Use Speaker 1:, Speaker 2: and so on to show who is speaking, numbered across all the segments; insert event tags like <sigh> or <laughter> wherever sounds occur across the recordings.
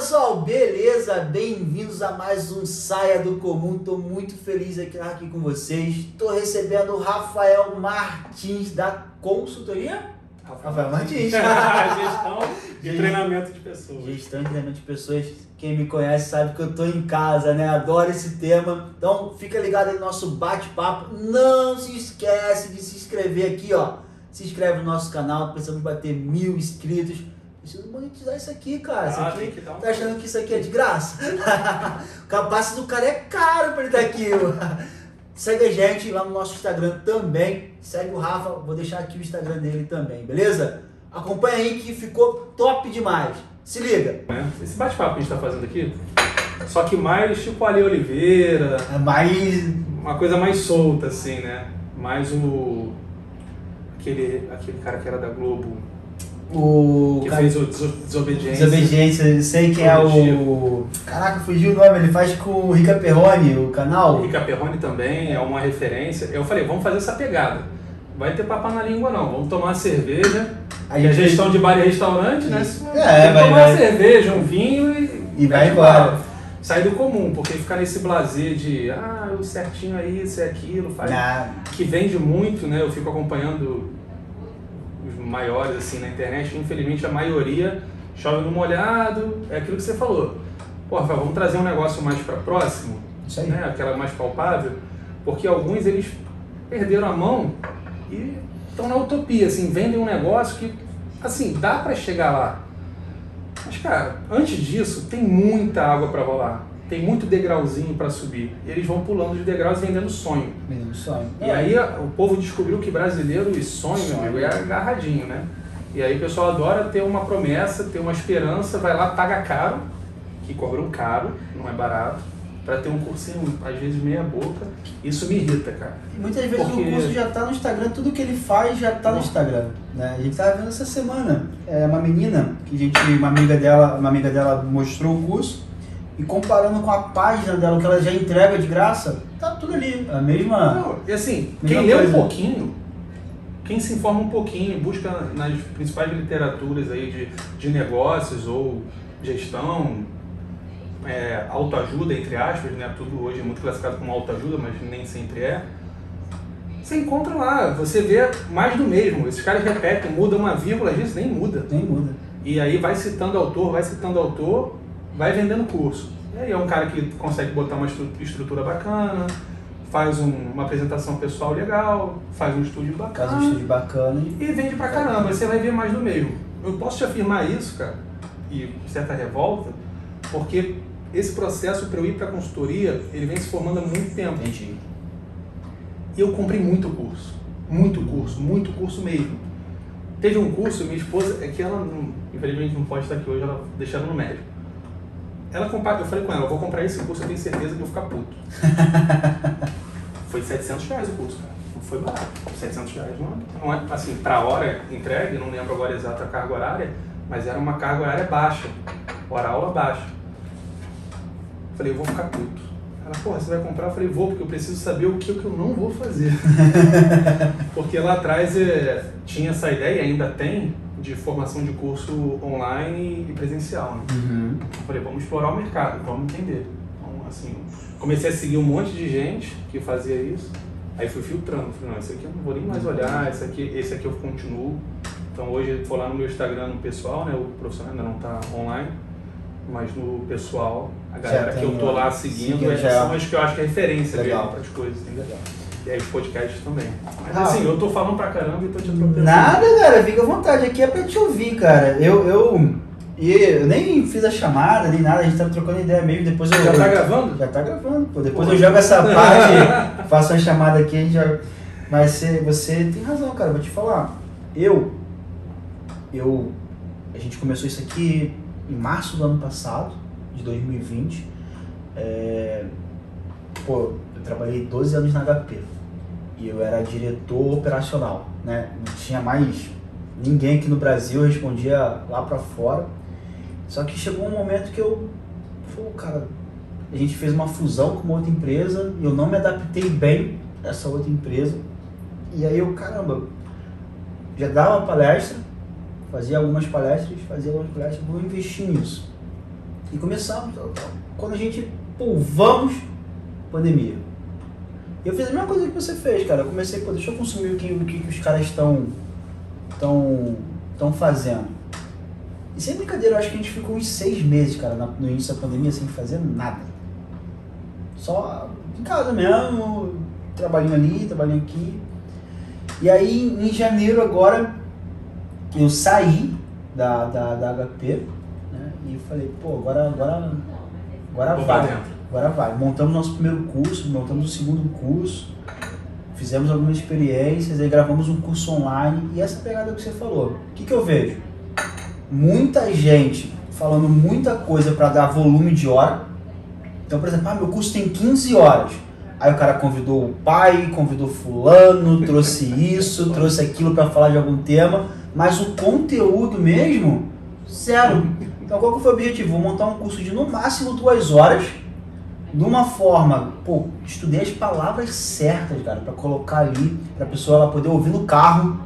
Speaker 1: pessoal, beleza? Bem-vindos a mais um Saia do Comum. Tô muito feliz de estar aqui com vocês. Tô recebendo o Rafael Martins da consultoria. Rafael Martins. <laughs>
Speaker 2: Gestão e <laughs> treinamento de pessoas.
Speaker 1: Gestão e treinamento de pessoas. Quem me conhece sabe que eu tô em casa, né? Adoro esse tema. Então fica ligado aí no nosso bate-papo. Não se esquece de se inscrever aqui, ó. Se inscreve no nosso canal, precisamos bater mil inscritos. Preciso monetizar isso aqui, cara. Isso
Speaker 2: Ah,
Speaker 1: aqui,
Speaker 2: que dar um
Speaker 1: tá achando que isso aqui é de graça? <laughs> o capaz do cara é caro pra ele estar aqui. <laughs> Segue a gente lá no nosso Instagram também. Segue o Rafa, vou deixar aqui o Instagram dele também, beleza? Acompanha aí que ficou top demais. Se liga.
Speaker 2: né? Esse bate-papo que a gente está fazendo aqui, só que mais tipo Ale Oliveira,
Speaker 1: É mais.
Speaker 2: uma coisa mais solta, assim, né? Mais o. Aquele, aquele cara que era da Globo,
Speaker 1: O.
Speaker 2: que
Speaker 1: cara-
Speaker 2: fez o Deso- Desobediência.
Speaker 1: Desobediência, eu sei quem é o. Caraca, fugiu o nome, ele faz com o Rica Perrone, o canal.
Speaker 2: Rica Perrone também é uma referência. Eu falei, vamos fazer essa pegada. Vai ter papo na língua, não. Vamos tomar uma cerveja.
Speaker 1: A
Speaker 2: a
Speaker 1: gente
Speaker 2: gestão de bar e restaurante, né? Tem
Speaker 1: É,
Speaker 2: que
Speaker 1: vai-
Speaker 2: tomar
Speaker 1: vai.
Speaker 2: uma cerveja, um vinho e.
Speaker 1: E vai
Speaker 2: mete
Speaker 1: embora.
Speaker 2: Sair do comum, porque ficar nesse blazer de ah, o certinho é isso, é aquilo, faz.
Speaker 1: Na-
Speaker 2: Que vende muito, né? Eu fico acompanhando maiores assim na internet, infelizmente a maioria chove no molhado, é aquilo que você falou. Pô, Rafael, vamos trazer um negócio mais para próximo,
Speaker 1: Isso aí.
Speaker 2: né? Aquela mais palpável, porque alguns eles perderam a mão e estão na utopia, assim, vendem um negócio que, assim, dá para chegar lá. Mas, cara, antes disso, tem muita água para rolar. Tem muito degrauzinho para subir. E eles vão pulando de degraus e vendendo sonho.
Speaker 1: Menino sonho.
Speaker 2: E aí a- o povo descobriu que brasileiro e sonho, meu
Speaker 1: Sonho.
Speaker 2: amigo, é agarradinho, né? E aí o pessoal adora ter uma promessa, ter uma esperança, vai lá, paga caro, que cobram caro, não é barato, para ter um cursinho, às vezes meia boca. Isso me irrita, cara.
Speaker 1: Muitas vezes
Speaker 2: Porque-
Speaker 1: o curso já tá no Instagram, tudo que ele faz já tá no Instagram. Né? A gente tava vendo essa semana, é uma menina, que a gente, uma amiga dela, uma amiga dela mostrou o curso, e comparando com a página dela, que ela já entrega de graça, tá tudo ali. A mesma.
Speaker 2: Não, e assim,
Speaker 1: Mesma
Speaker 2: quem lê um pouquinho, quem se informa um pouquinho, busca nas principais literaturas aí de, de negócios ou gestão, é, autoajuda, entre aspas, né? Tudo hoje é muito classificado como autoajuda, mas nem sempre é. Você encontra lá, você vê mais do mesmo. Esses caras repetem, muda uma vírgula, às vezes nem muda.
Speaker 1: Nem muda.
Speaker 2: E aí vai citando autor, vai citando autor, vai vendendo curso. E aí é um cara que consegue botar uma estru- estrutura bacana, faz um- uma apresentação pessoal legal, faz um estúdio
Speaker 1: Faz
Speaker 2: bacana
Speaker 1: um estúdio bacana e.
Speaker 2: e vende pra caramba. Você vai ver mais do mesmo. Eu posso te afirmar isso, cara, e certa revolta, porque esse processo para eu ir para consultoria, ele vem se formando há muito tempo.
Speaker 1: Entendi.
Speaker 2: E eu comprei muito curso. Muito curso, muito curso mesmo. Teve um curso, minha esposa, é que ela, não- infelizmente não pode estar aqui hoje, ela deixaram no médico. Ela compa- eu falei com ela, eu vou comprar esse curso, eu tenho certeza que eu vou ficar puto. <laughs> foi 700 reais o curso, cara. Não foi barato. 700 reais não é, não é assim, pra hora entregue, não lembro agora exata a carga horária, mas era uma carga horária baixa, hora aula baixa. Falei, eu vou ficar puto. Ela, porra, você vai comprar? Eu falei, vou, porque eu preciso saber o que, o que eu não vou fazer. <laughs> porque lá atrás é, tinha essa ideia, e ainda tem, de formação de curso online e presencial. Né?
Speaker 1: Uhum.
Speaker 2: Falei, vamos explorar o mercado, vamos entender. Então, assim, comecei a seguir um monte de gente que fazia isso. Aí fui filtrando, falei, não, esse aqui eu não vou nem mais olhar, esse aqui, esse aqui eu continuo. Então hoje vou lá no meu Instagram, no pessoal, né? O profissional ainda não está online, mas no pessoal, a galera que eu tô lá seguindo, é,
Speaker 1: já.
Speaker 2: são as que eu acho que é referência
Speaker 1: Legal.
Speaker 2: para as coisas, entendeu?
Speaker 1: Legal.
Speaker 2: E aí os podcasts também. Mas
Speaker 1: Ah.
Speaker 2: assim, eu tô falando pra caramba e tô te atropelando.
Speaker 1: Nada, cara, fica à vontade. Aqui é pra te ouvir, cara. Eu, eu, eu nem fiz a chamada, nem nada, a gente tá trocando ideia mesmo. Depois eu.
Speaker 2: Já tá gravando?
Speaker 1: Já tá gravando, pô. Depois
Speaker 2: Pô.
Speaker 1: eu jogo essa parte, <laughs> faço a chamada aqui, a gente já. Mas você, você tem razão, cara, vou te falar. Eu. Eu. A gente começou isso aqui em março do ano passado, de 2020. É, pô, eu trabalhei 12 anos na HP. E eu era diretor operacional, né? Não tinha mais ninguém aqui no Brasil, respondia lá pra fora. Só que chegou um momento que eu, cara, a gente fez uma fusão com uma outra empresa e eu não me adaptei bem a essa outra empresa. E aí eu, caramba, já dava palestra, fazia algumas palestras, fazia algumas palestras, vou investir nisso. E começamos, quando a gente, pô, vamos, pandemia. Eu fiz a mesma coisa que você fez, cara. Eu comecei, pô, deixa eu consumir o que, o que, os caras estão estão estão fazendo. E sem brincadeira, eu acho que a gente ficou uns seis meses, cara, no início da pandemia, sem fazer nada. Só em casa mesmo, trabalhinho ali, trabalhinho aqui. E aí, em janeiro agora, eu saí da, da, da HP, né? E falei, pô, agora, agora, agora
Speaker 2: Vou
Speaker 1: vai.
Speaker 2: dentro.
Speaker 1: Agora vai. Montamos nosso primeiro curso, montamos o segundo curso, fizemos algumas experiências, aí gravamos um curso online e essa pegada que você falou. O que, que eu vejo? Muita gente falando muita coisa para dar volume de hora. Então, por exemplo, ah, meu curso tem 15 horas. Aí o cara convidou o pai, convidou fulano, trouxe isso, <laughs> trouxe aquilo para falar de algum tema, mas o conteúdo mesmo, zero. Então qual que foi o objetivo? Vou montar um curso de no máximo duas horas, de uma forma, pô, estudei as palavras certas, cara, para colocar ali, para a pessoa ela poder ouvir no carro,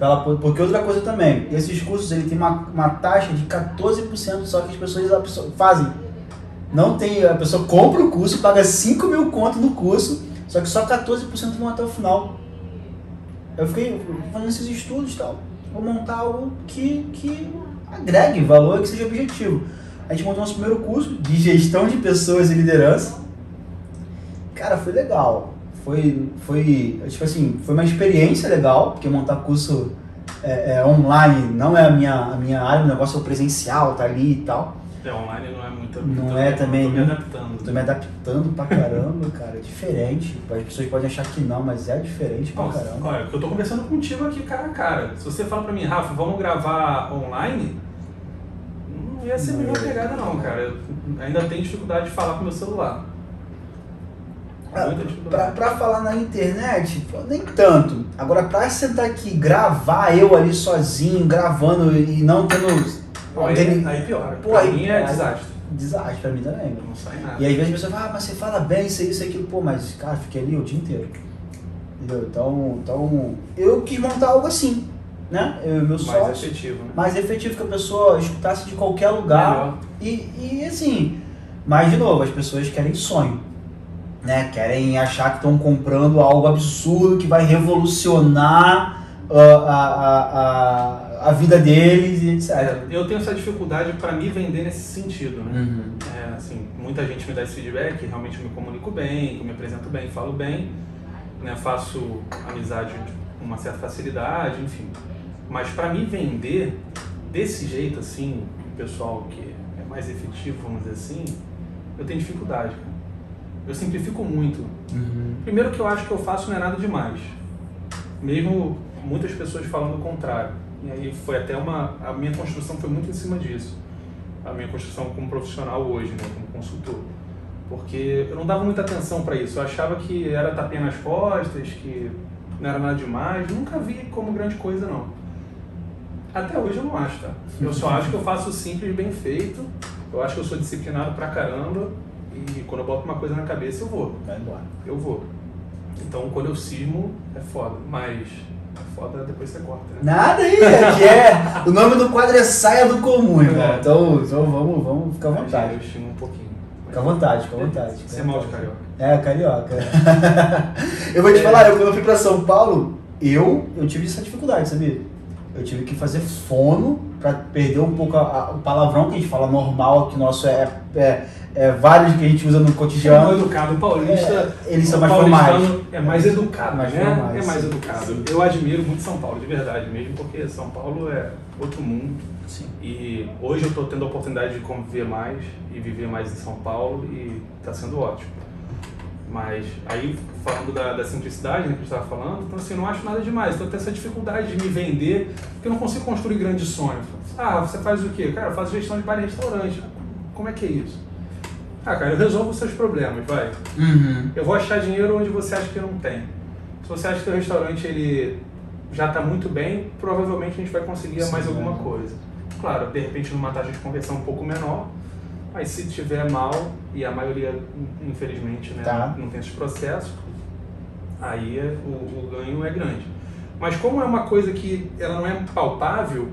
Speaker 1: ela, po- porque outra coisa também, esses cursos ele tem uma, uma taxa de 14% só que as pessoas fazem. Não tem, a pessoa compra o curso, paga 5 mil conto no curso, só que só 14% vão até o final. Eu fiquei fazendo esses estudos e tal. Vou montar algo que, que agregue valor e que seja objetivo. A gente montou nosso primeiro curso de gestão de pessoas e liderança. Cara, foi legal. Foi, foi, tipo assim, foi uma experiência legal, porque montar curso é, é, online não é a minha, a minha área, o negócio é o presencial, tá ali e tal.
Speaker 2: É, online não é muito.
Speaker 1: Não
Speaker 2: muito-
Speaker 1: é também,
Speaker 2: Tô me
Speaker 1: né?
Speaker 2: adaptando.
Speaker 1: Tô me adaptando pra caramba, cara. É diferente. As pessoas podem achar que não, mas é diferente pra
Speaker 2: Nossa,
Speaker 1: caramba.
Speaker 2: olha, eu tô conversando contigo aqui cara a cara. Se você fala pra mim, Rafa, vamos gravar online, não ia ser a mesma pegada não, cara. Eu ainda tenho dificuldade de falar com meu celular.
Speaker 1: Ah, Pra, pra falar na internet, nem tanto. Agora, pra sentar aqui e gravar eu ali sozinho, gravando e não tendo.
Speaker 2: Pô,
Speaker 1: não tendo-
Speaker 2: aí, aí piora.
Speaker 1: Pô,
Speaker 2: pra
Speaker 1: aí
Speaker 2: mim é desastre.
Speaker 1: Desastre pra mim também.
Speaker 2: Não sai nada.
Speaker 1: E aí, às vezes a pessoa fala, ah, mas você fala bem, isso, isso, aquilo. Pô, mas, cara, fiquei ali o dia inteiro. Entendeu? Então, então eu quis montar algo assim, né? Eu meu
Speaker 2: Mais
Speaker 1: sócio.
Speaker 2: efetivo, né?
Speaker 1: mais efetivo que a pessoa escutasse de qualquer lugar. E, e assim, mas de novo, as pessoas querem sonho. Né? Querem achar que estão comprando algo absurdo que vai revolucionar ah, a, a, a, a vida deles e etc.
Speaker 2: É, eu tenho essa dificuldade pra me vender nesse sentido, né?
Speaker 1: Uhum.
Speaker 2: É, assim, muita gente me dá esse feedback, realmente eu me comunico bem, eu me apresento bem, falo bem, né, faço amizade com uma certa facilidade, enfim. Mas para me vender desse jeito, assim, o pessoal que é mais efetivo, vamos dizer assim, eu tenho dificuldade. Eu simplifico muito.
Speaker 1: Uhum.
Speaker 2: Primeiro que eu acho que eu faço não é nada demais. Mesmo muitas pessoas falando o contrário. E aí foi até uma... A minha construção foi muito em cima disso. A minha construção como profissional hoje, né? Como consultor. Porque eu não dava muita atenção para isso. Eu achava que era tapinha nas costas, que não era nada demais. Nunca vi como grande coisa, não. Até hoje eu não acho, tá? Eu só acho que eu faço simples, bem feito. Eu acho que eu sou disciplinado pra caramba. E quando eu boto uma coisa na cabeça, eu vou
Speaker 1: Vai embora.
Speaker 2: eu vou. Então, quando eu cismo, é foda. Mas é foda depois você corta, né?
Speaker 1: Nada aí, aqui é. O nome do quadro é Saia do Comum, irmão.
Speaker 2: É.
Speaker 1: Então, então vamos, vamos ficar à vontade.
Speaker 2: Eu xingo um pouquinho.
Speaker 1: Fica à vontade, fica à vontade.
Speaker 2: Você é mal de carioca.
Speaker 1: É, carioca. <laughs> eu vou te falar, eu quando eu fui pra São Paulo, eu, eu tive essa dificuldade, sabia? Eu tive que fazer fono pra perder um pouco a- a- o palavrão que a gente fala normal, que nosso é, é, é vários que a gente usa no cotidiano.
Speaker 2: educado. O paulista.
Speaker 1: É, eles são mais formais.
Speaker 2: É mais educado,
Speaker 1: Mais
Speaker 2: né?
Speaker 1: formais,
Speaker 2: é mais educado. Eu admiro muito São Paulo, de verdade mesmo, porque São Paulo é outro mundo.
Speaker 1: Sim.
Speaker 2: E hoje eu estou tendo a oportunidade de conviver mais e viver mais em São Paulo e está sendo ótimo. Mas aí, falando da, da simplicidade né, que a gente estava falando, então assim, não acho nada demais. Então eu tenho essa dificuldade de me vender, porque eu não consigo construir grandes sonhos. Ah, você faz o quê? Cara, eu faço gestão de bar e restaurante. Como é que é isso? Ah, cara, eu resolvo os seus problemas, vai.
Speaker 1: Uhum.
Speaker 2: Eu vou achar dinheiro onde você acha que não tem. Se você acha que o restaurante ele já está muito bem, provavelmente a gente vai conseguir
Speaker 1: Sim,
Speaker 2: mais
Speaker 1: é.
Speaker 2: alguma coisa. Claro, de repente numa taxa de conversão um pouco menor, mas se tiver mal, e a maioria, infelizmente, né,
Speaker 1: Tá.
Speaker 2: não tem esses processos, aí é- o, o ganho é grande. Mas como é uma coisa que ela não é palpável,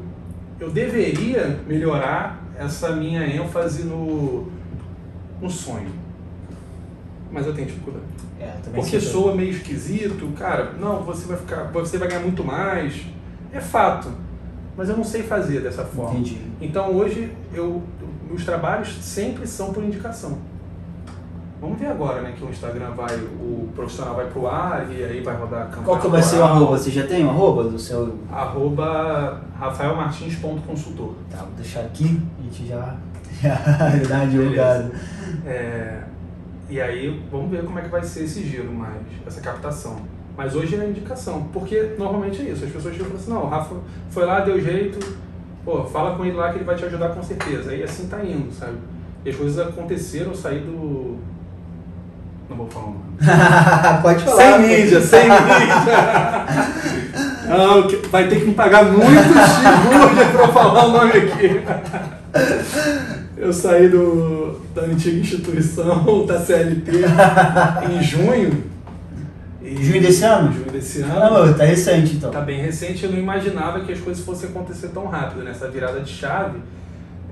Speaker 2: eu deveria melhorar essa minha ênfase no, no sonho. Mas eu tenho dificuldade.
Speaker 1: É,
Speaker 2: Porque soa meio esquisito, cara, não, você vai ficar. Você vai ganhar muito mais. É fato. Mas eu não sei fazer dessa forma.
Speaker 1: Entendi.
Speaker 2: Então hoje eu, meus trabalhos sempre são por indicação. Vamos ver agora, né, que o Instagram vai, o profissional vai pro ar e aí vai rodar a campanha.
Speaker 1: Qual que vai ser o arroba? Você já tem o arroba do seu.
Speaker 2: Arroba rafaelmartins.consultor.
Speaker 1: Tá, vou deixar aqui, a gente já, <laughs> já dá uma divulgada.
Speaker 2: É, e aí vamos ver como é que vai ser esse giro, mais, essa captação. Mas hoje é a indicação, porque normalmente é isso. As pessoas chegam e falam assim, não, o Rafa foi lá, deu jeito, pô, fala com ele lá que ele vai te ajudar com certeza. Aí assim tá indo, sabe? E as coisas aconteceram, eu saí do. Não vou falar o nome. <laughs>
Speaker 1: Pode falar.
Speaker 2: Sem mídia, sem mídia. <laughs> Não, vai ter que me pagar muito chibulha pra eu falar o nome aqui. Eu saí do, da antiga instituição, <laughs> da CLT, em junho.
Speaker 1: Junho desse ano?
Speaker 2: Junho desse ano.
Speaker 1: Caramba, tá recente então.
Speaker 2: Tá bem recente, eu não imaginava que as coisas fossem acontecer tão rápido, nessa virada de chave.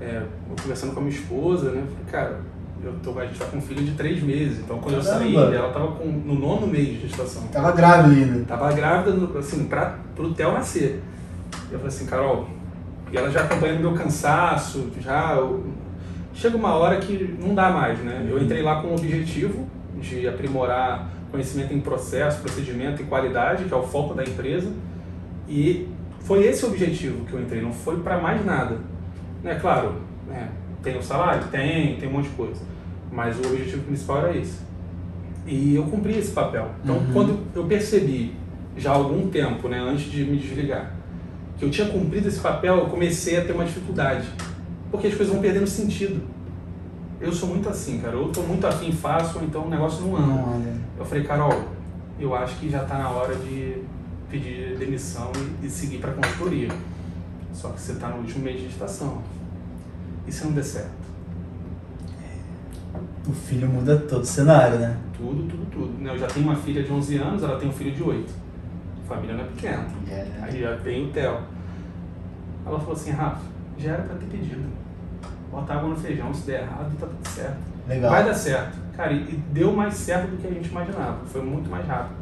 Speaker 2: É, conversando com a minha esposa, né? Falei, cara, eu tô, a gente tá com um filho de três meses, então quando eu saí,
Speaker 1: Caramba.
Speaker 2: ela tava com, no nono mês de gestação.
Speaker 1: Tava grávida ainda.
Speaker 2: Tava grávida, assim, pra, pro Theo nascer. Eu falei assim, Carol, e ela já acompanhando meu cansaço, já. eu- chega uma hora que não dá mais, né? Eu entrei lá com o objetivo de aprimorar conhecimento em processo, procedimento e qualidade, que é o foco da empresa. E foi esse o objetivo que eu entrei, não foi para mais nada. Né, claro, né, tem o salário? Tem, tem um monte de coisa. Mas o objetivo principal era esse. E eu cumpri esse papel. Então,
Speaker 1: Uhum.
Speaker 2: quando eu percebi, já há algum tempo, né, antes de me desligar, que eu tinha cumprido esse papel, eu comecei a ter uma dificuldade. Porque as coisas vão perdendo sentido. Eu sou muito assim, cara. Eu tô muito afim, faço, ou então o negócio não anda.
Speaker 1: Não, anda.
Speaker 2: Eu falei, Carol, eu acho que já está na hora de pedir demissão e, e seguir para a consultoria. Só que você está no último mês de gestação. E se não der certo?
Speaker 1: O filho muda todo o cenário, né?
Speaker 2: Tudo, tudo, tudo. né? Eu já tenho uma filha de 11 anos, ela tem um filho de 8. A família não é pequena.
Speaker 1: É.
Speaker 2: Aí já tem o Theo. Ela falou assim, Rafa, já era para ter pedido. Bota água no feijão, se der errado, tá tudo certo.
Speaker 1: Legal.
Speaker 2: Vai dar certo. Cara, e deu mais certo do que a gente imaginava. Foi muito mais rápido.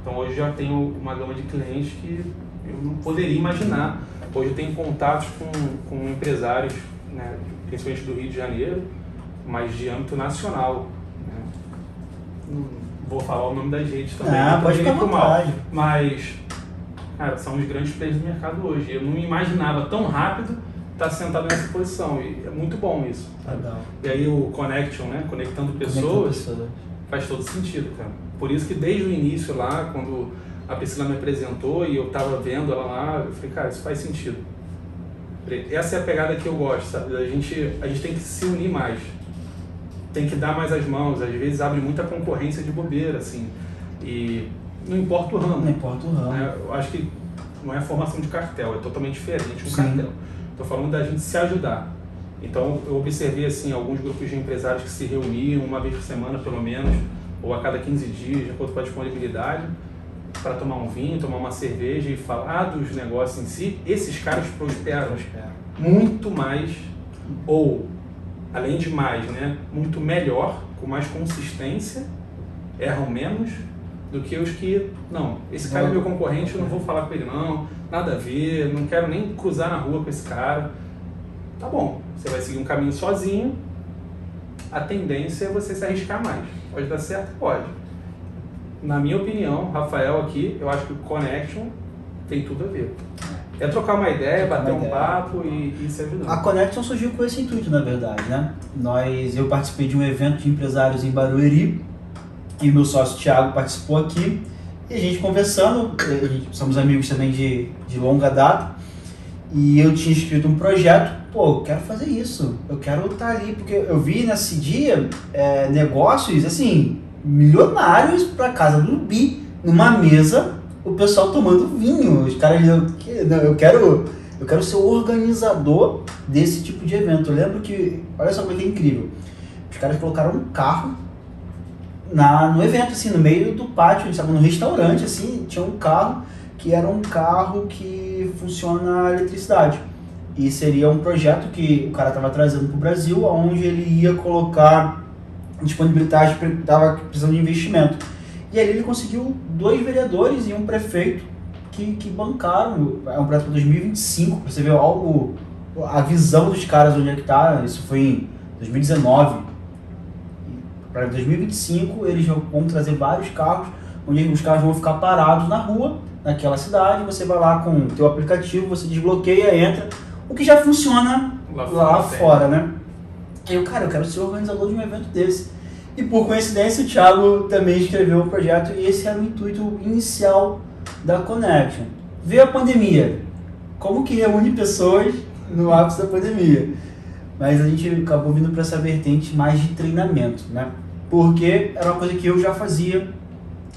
Speaker 2: Então hoje já tenho uma gama de clientes que eu não poderia imaginar. Hoje eu tenho contatos com, com empresários, né, principalmente do Rio de Janeiro, mas de âmbito nacional. né. Não vou falar o nome das redes também.
Speaker 1: Ah,
Speaker 2: não
Speaker 1: pode ficar
Speaker 2: mal.
Speaker 1: vontade.
Speaker 2: Mas, cara, são os grandes players do mercado hoje. Eu não imaginava tão rápido estar sentado nessa posição. E é muito bom isso.
Speaker 1: Legal.
Speaker 2: E aí o connection, né? Conectando
Speaker 1: Conecta
Speaker 2: pessoas,
Speaker 1: pessoas.
Speaker 2: faz todo sentido, cara. Por isso que desde o início lá, quando a Priscila me apresentou e eu tava vendo ela lá, eu falei, cara, isso faz sentido. Essa é a pegada que eu gosto, sabe? A gente, a gente tem que se unir mais. Tem que dar mais as mãos. Às vezes abre muita concorrência de bobeira, assim. E não importa o ramo.
Speaker 1: Não importa o ramo.
Speaker 2: né? Eu acho que não é formação de cartel, é totalmente diferente um
Speaker 1: Sim.
Speaker 2: cartel. Estou falando da gente se ajudar. Então eu observei assim alguns grupos de empresários que se reuniam uma vez por semana pelo menos, ou a cada 15 dias, de acordo com a disponibilidade, para tomar um vinho, tomar uma cerveja e falar dos negócios em si. Esses caras prosperam muito mais, ou além de mais, né, muito melhor, com mais consistência, erram menos do que os que, não, esse cara é meu concorrente, eu não vou falar com ele não, nada a ver, não quero nem cruzar na rua com esse cara. Tá bom, você vai seguir um caminho sozinho, a tendência é você se arriscar mais. Pode dar certo? Pode. Na minha opinião, Rafael aqui, eu acho que o Connection tem tudo a ver. É trocar uma ideia,
Speaker 1: Trocar
Speaker 2: bater
Speaker 1: uma
Speaker 2: um
Speaker 1: ideia.
Speaker 2: papo e, e se ajudar.
Speaker 1: A Connection surgiu com esse intuito, na verdade, né? Nós, eu participei de um evento de empresários em Barueri e meu sócio Thiago participou aqui e a gente conversando, somos amigos também de, de longa data e eu tinha escrito um projeto, pô, eu quero fazer isso, eu quero estar ali, porque eu vi nesse dia eh, negócios, assim, milionários para casa do Bi, numa mesa, o pessoal tomando vinho, os caras, eu, não, eu quero eu quero ser o organizador desse tipo de evento. Eu lembro que, olha só como é é incrível. Os caras colocaram um carro na, no evento, assim, no meio do pátio, estavam no restaurante, assim, tinha um carro que era um carro que funciona a eletricidade. E seria um projeto que o cara estava trazendo para o Brasil, onde ele ia colocar disponibilidade, estava precisando de investimento. E aí ele conseguiu dois vereadores e um prefeito que, que bancaram. É um projeto para 2025, para você ver algo, a visão dos caras onde é que tá. Isso foi em 2019. Para 2025 eles vão trazer vários carros, onde os carros vão ficar parados na rua, naquela cidade. Você vai lá com o teu aplicativo, você desbloqueia, entra, o que já funciona lá, lá fora, né? Eu, cara, eu quero ser organizador de um evento desse. E por coincidência, o Thiago também escreveu o projeto e esse era o intuito inicial da Connection. Veio a pandemia. Como que reúne pessoas no ápice da pandemia? Mas a gente acabou vindo para essa vertente mais de treinamento, né? Porque era uma coisa que eu já fazia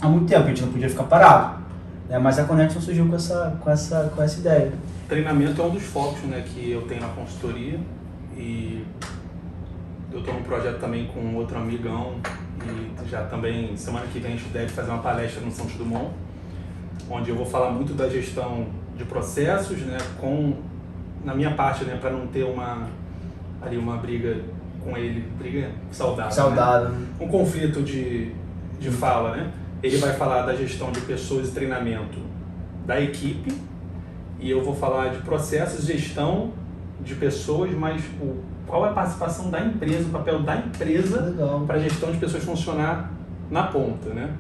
Speaker 1: há muito tempo, a gente não podia ficar parado. Né? Mas a Connection surgiu com essa, com, essa, com essa ideia.
Speaker 2: Treinamento é um dos focos né, que eu tenho na consultoria e eu estou num projeto também com outro amigão e já também semana que vem a gente deve fazer uma palestra no Santos Dumont, onde eu vou falar muito da gestão de processos, né, com na minha parte, né, para não ter uma ali uma briga com ele, briga saudável,
Speaker 1: saudável.
Speaker 2: Né? um conflito de, de fala, né? Ele vai falar da gestão de pessoas e treinamento da equipe e eu vou falar de processos, gestão de pessoas, mas o qual é a participação da empresa, o papel da empresa para a gestão de pessoas funcionar na ponta, né?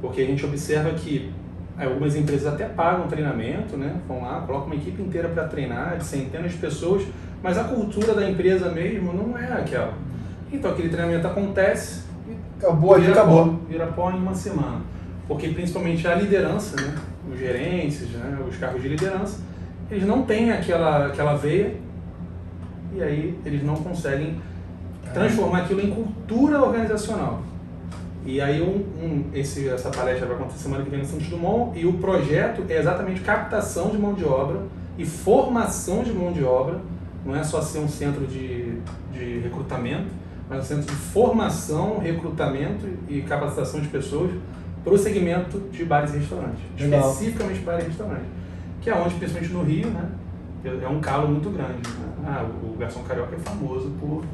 Speaker 2: Porque a gente observa que algumas empresas até pagam treinamento, né? Vão lá, colocam uma equipe inteira para treinar, de centenas de pessoas, mas a cultura da empresa mesmo não é aquela. Então aquele treinamento acontece
Speaker 1: acabou ali, acabou. Pó,
Speaker 2: vira pó em uma semana. Porque principalmente a liderança, né? Os gerentes, né? os cargos de liderança, eles não têm aquela, aquela veia e aí eles não conseguem transformar aquilo em cultura organizacional. E aí um, um, esse, essa palestra vai acontecer semana que vem no Santos Dumont e o projeto é exatamente captação de mão de obra e formação de mão de obra. Não é só ser um centro de, de recrutamento, mas um centro de formação, recrutamento e capacitação de pessoas para o segmento de bares e restaurantes. Legal. Especificamente bares e restaurantes. Que é onde, principalmente no Rio, né, é um calo muito grande. Né? Ah, o garçom carioca é famoso por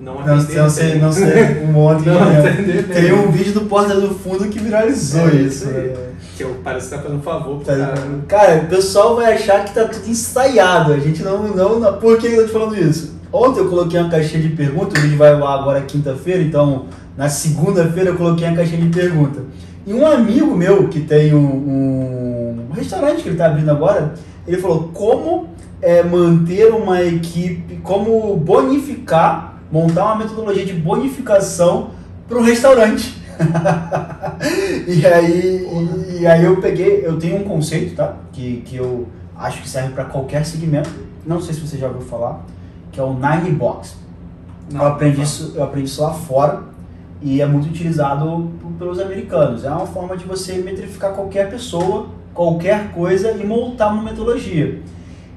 Speaker 2: não atender
Speaker 1: não, sei, não sei, um monte <laughs> não de Tem um vídeo do Porta do Fundo que viralizou é, isso.
Speaker 2: Né? Que eu, parece que tá fazendo um favor pro
Speaker 1: tá, cara. Cara, o pessoal vai achar que tá tudo ensaiado. A gente não. não, não por que eu tô te falando isso? Ontem eu coloquei uma caixinha de perguntas, o vídeo vai lá agora quinta-feira, então na segunda-feira eu coloquei uma caixinha de perguntas. E um amigo meu que tem um, um restaurante que ele tá abrindo agora, ele falou como é, manter uma equipe, como bonificar, montar uma metodologia de bonificação para um restaurante. <laughs> e, aí, e, e, aí eu peguei, eu tenho um conceito, tá? Que, que eu acho que serve para qualquer segmento. Não sei se você já ouviu falar, que é o Nine Box. Não, eu, aprendi isso, eu aprendi isso lá fora e é muito utilizado pelos americanos. É uma forma de você metrificar qualquer pessoa, qualquer coisa e montar uma metodologia.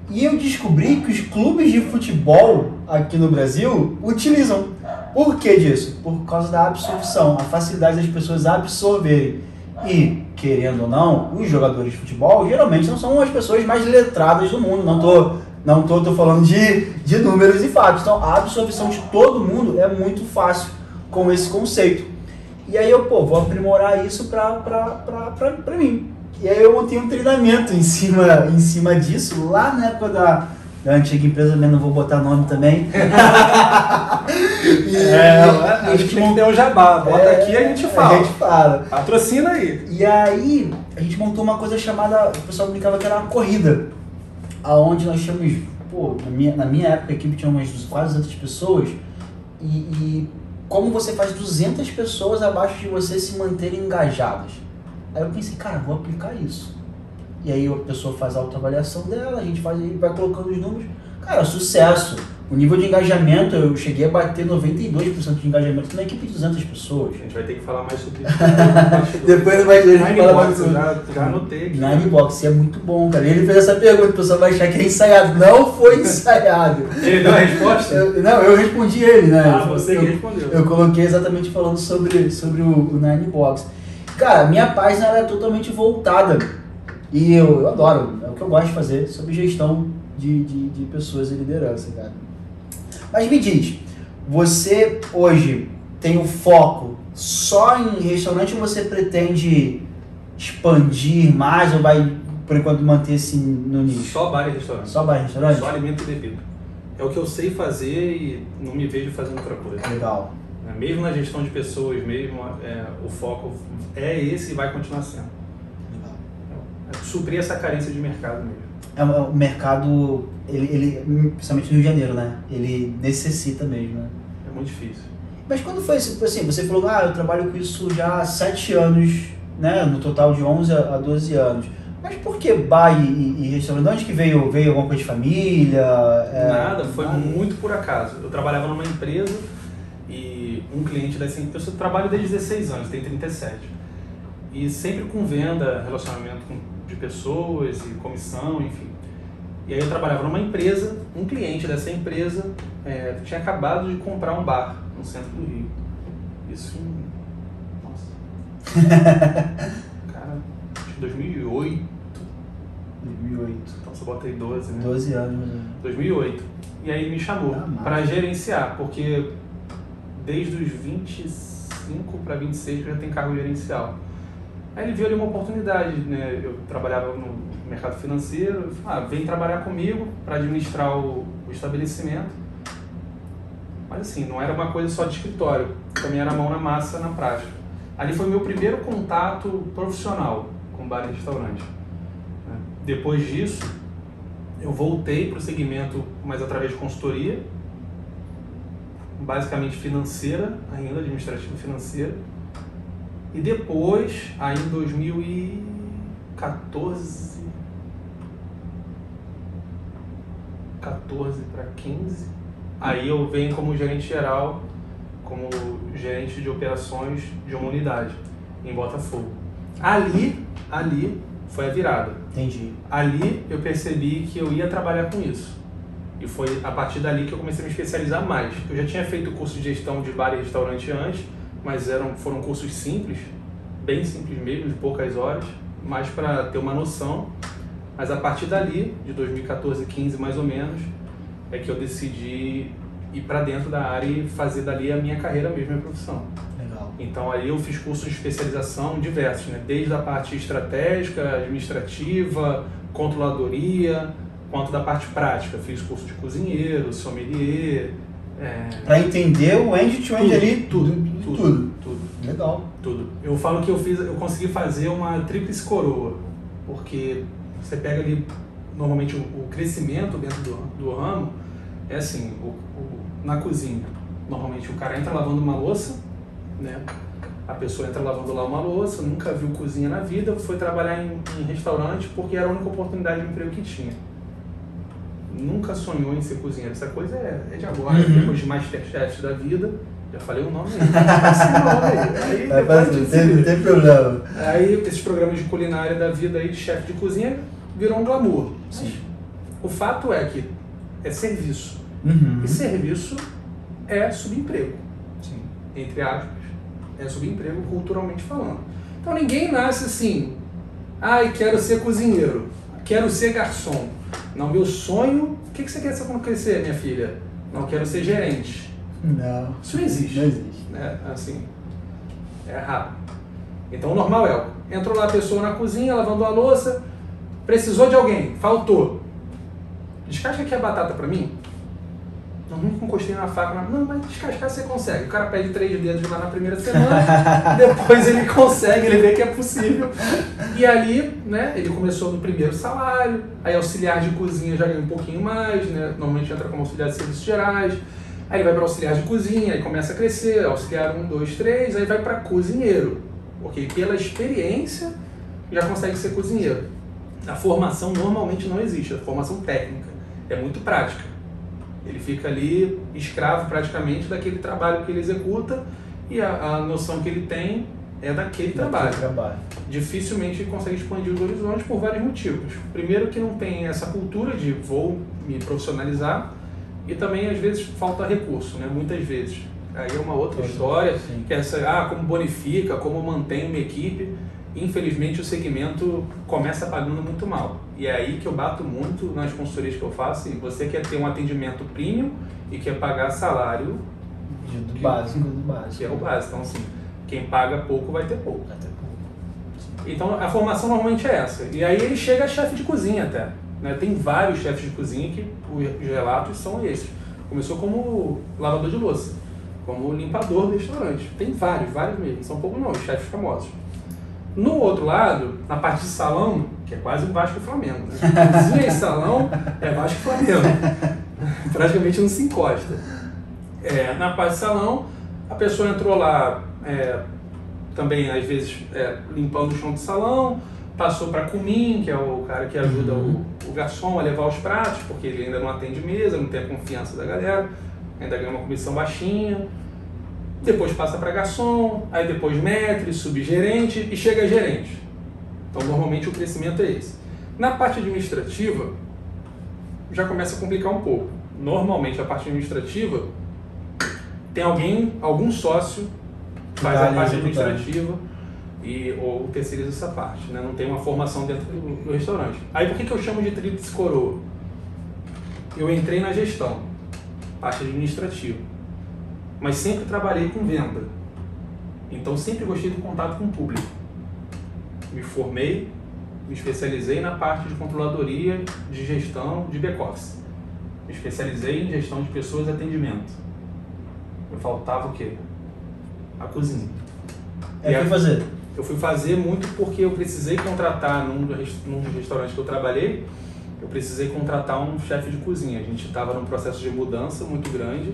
Speaker 1: E eu descobri que os clubes de futebol aqui no Brasil utilizam. Por que disso? Por causa da absorção, a facilidade das pessoas absorverem. E, querendo ou não, os jogadores de futebol geralmente não são as pessoas mais letradas do mundo. Não tô, não tô, tô falando de, de números e fatos. Então, a absorção de todo mundo é muito fácil com esse conceito. E aí eu, pô, vou aprimorar isso pra mim. E aí eu montei um treinamento em cima, em cima disso, lá na época da, da antiga empresa, mas não vou botar nome também. <laughs>
Speaker 2: e, é, a gente tem que ter um jabá. Bota é, aqui e a gente fala.
Speaker 1: A gente fala.
Speaker 2: Patrocina aí.
Speaker 1: E aí, a gente montou uma coisa chamada, o pessoal brincava que era uma corrida. Aonde nós tínhamos, pô, na minha, na minha época a equipe tinha umas quase 200 pessoas. E, e como você faz 200 pessoas abaixo de você se manterem engajadas? Aí eu pensei, cara, vou aplicar isso. E aí a pessoa faz a autoavaliação dela, a gente faz, vai colocando os números. Cara, sucesso. O nível de engajamento, eu cheguei a bater 92% de engajamento na equipe de 200 pessoas.
Speaker 2: A gente vai ter que falar mais sobre isso. <laughs>
Speaker 1: Depois vai
Speaker 2: a gente fala mais sobre já, já anotei aqui.
Speaker 1: Box, é muito bom, cara. Ele fez essa pergunta, o pessoal vai achar que é ensaiado. Não foi ensaiado. <laughs>
Speaker 2: ele deu a resposta?
Speaker 1: Eu, não, eu respondi ele, né?
Speaker 2: Ah, você
Speaker 1: eu,
Speaker 2: que respondeu.
Speaker 1: Eu coloquei exatamente falando sobre, sobre o, o Nine Box. Cara, minha página é totalmente voltada. E eu, eu adoro, é o que eu gosto de fazer, sobre gestão de, de, de pessoas em liderança, cara. Mas me diz, você hoje tem o foco só em restaurante ou você pretende expandir mais ou vai, por enquanto, manter-se no nicho?
Speaker 2: Só bar e restaurante.
Speaker 1: Só bar e restaurante?
Speaker 2: Só alimento e bebida. É o que eu sei fazer e não me vejo fazendo outra coisa.
Speaker 1: Legal.
Speaker 2: É, Mesmo na gestão de pessoas, mesmo é, o foco é esse e vai continuar sendo.
Speaker 1: Legal.
Speaker 2: É suprir essa carência de mercado mesmo.
Speaker 1: É um- é mercado, ele, ele, principalmente no Rio de Janeiro, né? Ele necessita mesmo, né?
Speaker 2: É muito difícil.
Speaker 1: Mas quando foi? Assim, você falou, ah, eu trabalho com isso já há 7 anos, né? No total de 11 a a 12 anos. Mas por que bar e, e- restaurante? De onde que veio? Veio alguma coisa de família? É,
Speaker 2: Nada, foi
Speaker 1: nada?
Speaker 2: muito por acaso. Eu trabalhava numa empresa e um cliente dessa empresa, eu trabalho desde 16 anos, tenho 37. E sempre com venda, relacionamento com, de pessoas e comissão, enfim. E aí eu trabalhava numa empresa, um cliente dessa empresa é, tinha acabado de comprar um bar no centro do Rio. Isso em. Nossa. <laughs> Cara, acho que 2008.
Speaker 1: 2008.
Speaker 2: Então você bota aí 12, né?
Speaker 1: 12 anos. né?
Speaker 2: 2008. E aí ele me chamou para gerenciar, porque desde os 25 para 26 eu já tenho cargo gerencial. Aí ele viu ali uma oportunidade, né? Eu trabalhava no mercado financeiro, ah, vem trabalhar comigo para administrar o, o estabelecimento. Mas assim, não era uma coisa só de escritório, também era mão na massa na prática. Ali foi meu primeiro contato profissional com bar e restaurante. né? Depois disso, eu voltei para o segmento, mas através de consultoria, basicamente financeira, ainda administrativa financeira. E depois, aí em 2014, 14 para 15, aí eu venho como gerente geral, como gerente de operações de uma unidade em Botafogo. Ali, ali foi a virada
Speaker 1: Entendi.
Speaker 2: ali eu percebi que eu ia trabalhar com isso. E foi a partir dali que eu comecei a me especializar mais. Eu já tinha feito curso de gestão de bar e restaurante antes, mas eram, foram cursos simples, bem simples mesmo, de poucas horas, mais para ter uma noção. Mas a partir dali, de 2014, 15 mais ou menos, é que eu decidi ir para dentro da área e fazer dali a minha carreira mesmo, a minha profissão.
Speaker 1: Legal.
Speaker 2: Então aí eu fiz cursos de especialização diversos, né? desde a parte estratégica, administrativa, controladoria, quanto da parte prática. Fiz curso de cozinheiro, sommelier, é,
Speaker 1: Pra entender o end-to-end ali,
Speaker 2: tudo,
Speaker 1: tudo,
Speaker 2: tudo,
Speaker 1: tudo.
Speaker 2: tudo,
Speaker 1: Legal.
Speaker 2: tudo. Eu falo que eu fiz, eu consegui fazer uma tríplice coroa, porque você pega ali normalmente o, o crescimento dentro do, do ramo é assim, o, o- na cozinha, normalmente o cara entra lavando uma louça, né? A pessoa entra lavando lá uma louça, nunca viu cozinha na vida, foi trabalhar em, em restaurante porque era a única oportunidade de emprego que tinha. Nunca sonhou em ser cozinheiro. Essa coisa é, é de agora,
Speaker 1: Uhum.
Speaker 2: depois de Masterchef da vida. Já falei o nome aí. Nome aí. <laughs> Depois
Speaker 1: tem, não tem problema.
Speaker 2: Aí esses programas de culinária da vida aí de chefe de cozinha virou um glamour.
Speaker 1: Sim.
Speaker 2: O fato é que é serviço.
Speaker 1: Uhum.
Speaker 2: E serviço é subemprego,
Speaker 1: Sim.
Speaker 2: entre aspas. É subemprego culturalmente falando. Então ninguém nasce assim, ai, quero ser cozinheiro, quero ser garçom. Não, meu sonho, o que que você quer ser quando crescer, minha filha? Não, quero ser gerente.
Speaker 1: Não.
Speaker 2: Isso não existe.
Speaker 1: Não existe.
Speaker 2: né? Assim, é errado. Então o normal é, entrou lá a pessoa na cozinha lavando a louça, precisou de alguém, faltou. Descasca aqui a batata pra mim. Não, nunca encostei na faca, mas, não, mas descascar você consegue. O cara pede três dedos lá na primeira semana, <laughs> depois ele consegue, ele vê que é possível. E ali, né, ele começou no primeiro salário, aí auxiliar de cozinha já ganha um pouquinho mais, né? Normalmente entra como auxiliar de serviços gerais. Aí ele vai para auxiliar de cozinha, aí começa a crescer, auxiliar um, dois, três, aí vai para cozinheiro. Porque pela experiência já consegue ser cozinheiro. A formação normalmente não existe, a formação técnica é muito prática. Ele fica ali escravo praticamente daquele trabalho que ele executa e a, a noção que ele tem é daquele trabalho
Speaker 1: trabalho.
Speaker 2: dificilmente consegue expandir os horizontes por vários motivos. Primeiro que não tem essa cultura de vou me profissionalizar e também às vezes falta recurso, né? Muitas vezes. Aí é uma outra história,
Speaker 1: Sim.
Speaker 2: que é essa, ah, como bonifica, como mantém uma equipe. infelizmente o segmento começa pagando muito mal. E é aí que eu bato muito nas consultorias que eu faço. E você quer ter um atendimento premium e quer pagar salário
Speaker 1: Do
Speaker 2: Que-
Speaker 1: básico, do básico.
Speaker 2: que é o básico. Então, assim, quem paga pouco vai ter pouco.
Speaker 1: Até pouco.
Speaker 2: Então, a formação normalmente é essa. E aí ele chega a chefe de cozinha até. Né? Tem vários chefes de cozinha que os relatos são esses. Começou como lavador de louça, como limpador do restaurante. Tem vários, vários mesmo. São poucos não, os chefes famosos. No outro lado, na parte de salão, que é quase um Vasco Flamengo, né? Cozinha e salão é Vasco Flamengo. <laughs> Praticamente não se encosta. É, na parte de salão, a pessoa entrou lá é, também, às vezes, é, limpando o chão do salão, passou para Cumim, que é o cara que ajuda o, o garçom a levar os pratos, porque ele ainda não atende mesa, não tem a confiança da galera, ainda ganha uma comissão baixinha. Depois passa para garçom, aí depois maître, subgerente e chega a gerente. Então, normalmente o crescimento é esse. Na parte administrativa, já começa a complicar um pouco. Normalmente a parte administrativa tem alguém, algum sócio faz a parte administrativa e, ou terceiriza essa parte, né? não tem uma formação dentro do, do restaurante. Aí por que, que eu chamo de tríplice coroa? Eu entrei na gestão, parte administrativa, mas sempre trabalhei com venda. Então sempre gostei do contato com o público. Me formei, me especializei na parte de controladoria, de gestão, de back-office. Me especializei em gestão de pessoas e atendimento. Me faltava o quê? A cozinha.
Speaker 1: É o que fazer?
Speaker 2: Eu fui fazer muito porque eu precisei contratar num, num restaurante que eu trabalhei, eu precisei contratar um chefe de cozinha. A gente estava num processo de mudança muito grande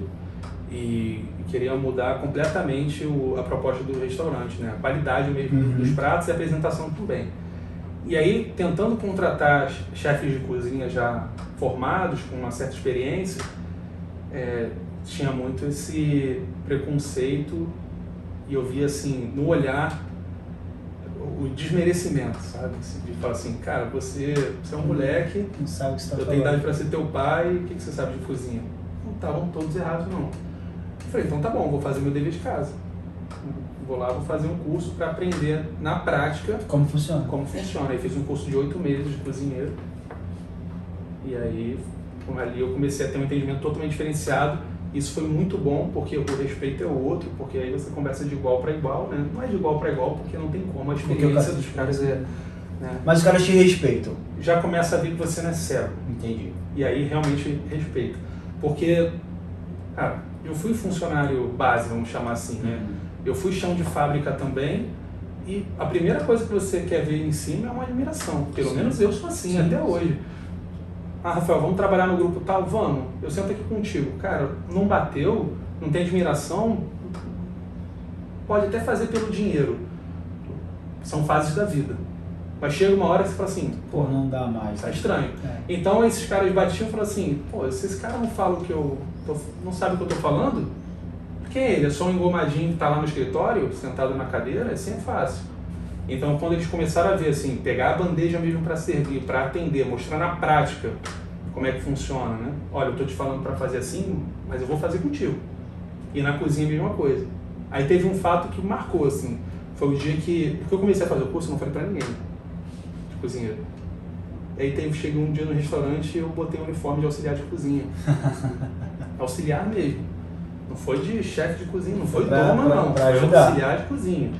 Speaker 2: e queria mudar completamente o- a proposta do restaurante, né? a qualidade mesmo
Speaker 1: Uhum.
Speaker 2: dos pratos e a apresentação também. E aí, tentando contratar chefes de cozinha já formados, com uma certa experiência, é, tinha muito esse preconceito e eu via assim, no olhar, o desmerecimento, sabe? Assim, de falar assim, cara, você, você é um moleque,
Speaker 1: Não sabe o que você tá
Speaker 2: eu tenho idade para ser teu pai, o que, que você sabe de cozinha? Não estavam todos errados, não. Eu falei, então tá bom, vou fazer meu dever de casa. Vou lá, vou fazer um curso para aprender na prática
Speaker 1: Como funciona?
Speaker 2: como funciona. Aí fiz um curso de oito meses de cozinheiro. E aí, ali eu comecei a ter um entendimento totalmente diferenciado. Isso foi muito bom, porque o respeito é o outro, porque aí você conversa de igual para igual, né? Não é de igual para igual, porque não tem como, a experiência dos caras é... né?
Speaker 1: Mas os caras te respeitam.
Speaker 2: Já começa a ver que você não é cego.
Speaker 1: Entendi.
Speaker 2: E aí realmente respeito. Porque, cara, eu fui funcionário base, vamos chamar assim, né? Eu fui chão de fábrica também. E a primeira coisa que você quer ver em cima é uma admiração. Pelo
Speaker 1: Sim.
Speaker 2: menos eu sou assim
Speaker 1: Sim,
Speaker 2: até
Speaker 1: sim.
Speaker 2: hoje. Ah, Rafael, vamos trabalhar no grupo tal? Vamos. Eu sento aqui contigo. Cara, não bateu, não tem admiração, pode até fazer pelo dinheiro. São fases da vida. Mas chega uma hora que você fala assim,
Speaker 1: Pô, não dá mais.
Speaker 2: tá estranho.
Speaker 1: É.
Speaker 2: Então esses caras batiam e falaram assim, pô, se esse cara não fala o que eu. tô- não sabe o que eu tô falando, quem é ele? É só um engomadinho que tá lá no escritório, sentado na cadeira? Assim é fácil. Então quando eles começaram a ver assim, pegar a bandeja mesmo para servir, para atender, mostrar na prática como é que funciona, né? Olha, eu tô te falando para fazer assim, mas eu vou fazer contigo. E na cozinha a mesma coisa. Aí teve um fato que marcou assim, foi o dia que, porque eu comecei a fazer o curso, eu não falei para ninguém de cozinheiro. Aí teve, cheguei um dia no restaurante e eu botei um uniforme de auxiliar de cozinha. <laughs> auxiliar mesmo. Não foi de chefe de cozinha, não foi
Speaker 1: Pra-
Speaker 2: doma
Speaker 1: pra-
Speaker 2: não.
Speaker 1: pra
Speaker 2: foi
Speaker 1: ajudar.
Speaker 2: auxiliar de cozinha.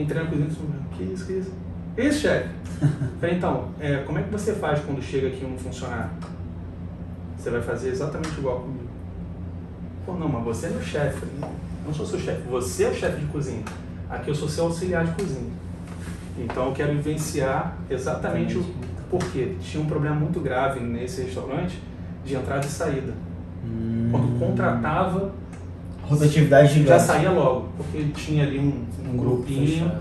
Speaker 2: Entrei na cozinha e disse, que isso, que isso? Isso, chefe. <laughs> Falei, então, é, como é que você faz quando chega aqui um funcionário? Você vai fazer exatamente igual comigo. Pô, não, mas você é meu chefe. Falei, não sou seu chefe, você é o chefe de cozinha. Aqui eu sou seu auxiliar de cozinha. Então eu quero vivenciar exatamente o porquê. Tinha um problema muito grave nesse restaurante de entrada e saída.
Speaker 1: Hum.
Speaker 2: Quando contratava,
Speaker 1: Rotatividade gigante.
Speaker 2: já saía logo, porque tinha ali um, um
Speaker 1: Um
Speaker 2: grupinho
Speaker 1: fechado.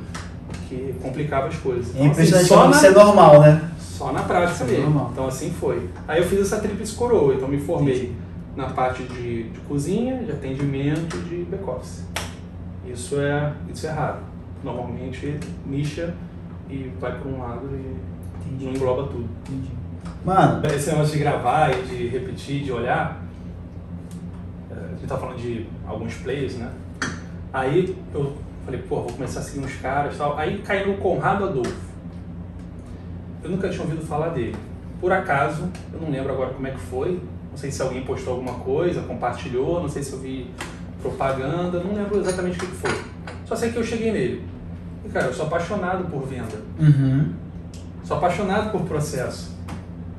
Speaker 2: que complicava as coisas.
Speaker 1: É
Speaker 2: Então, assim,
Speaker 1: impressionante
Speaker 2: só
Speaker 1: como
Speaker 2: na-
Speaker 1: isso é normal, né?
Speaker 2: Só na prática
Speaker 1: é
Speaker 2: mesmo.
Speaker 1: normal.
Speaker 2: Então assim foi. Aí eu fiz essa tríplice coroa, então me formei na parte de, de cozinha, de atendimento, de back-office. Isso é, isso é raro. Normalmente nicha e vai para um lado e não
Speaker 1: Entendi.
Speaker 2: engloba tudo.
Speaker 1: Entendi. Mano,
Speaker 2: Esse negócio de gravar e de repetir, de olhar, gente tá falando de alguns plays, né? Aí eu Falei, pô, vou começar a seguir uns caras e tal. Aí caí no Conrado Adolfo. Eu nunca tinha ouvido falar dele. Por acaso, eu não lembro agora como é que foi. Não sei se alguém postou alguma coisa, compartilhou, não sei se eu vi propaganda, não lembro exatamente o que que foi. Só sei que eu cheguei nele. E, cara, eu sou apaixonado por venda.
Speaker 1: Uhum.
Speaker 2: Sou apaixonado por processo.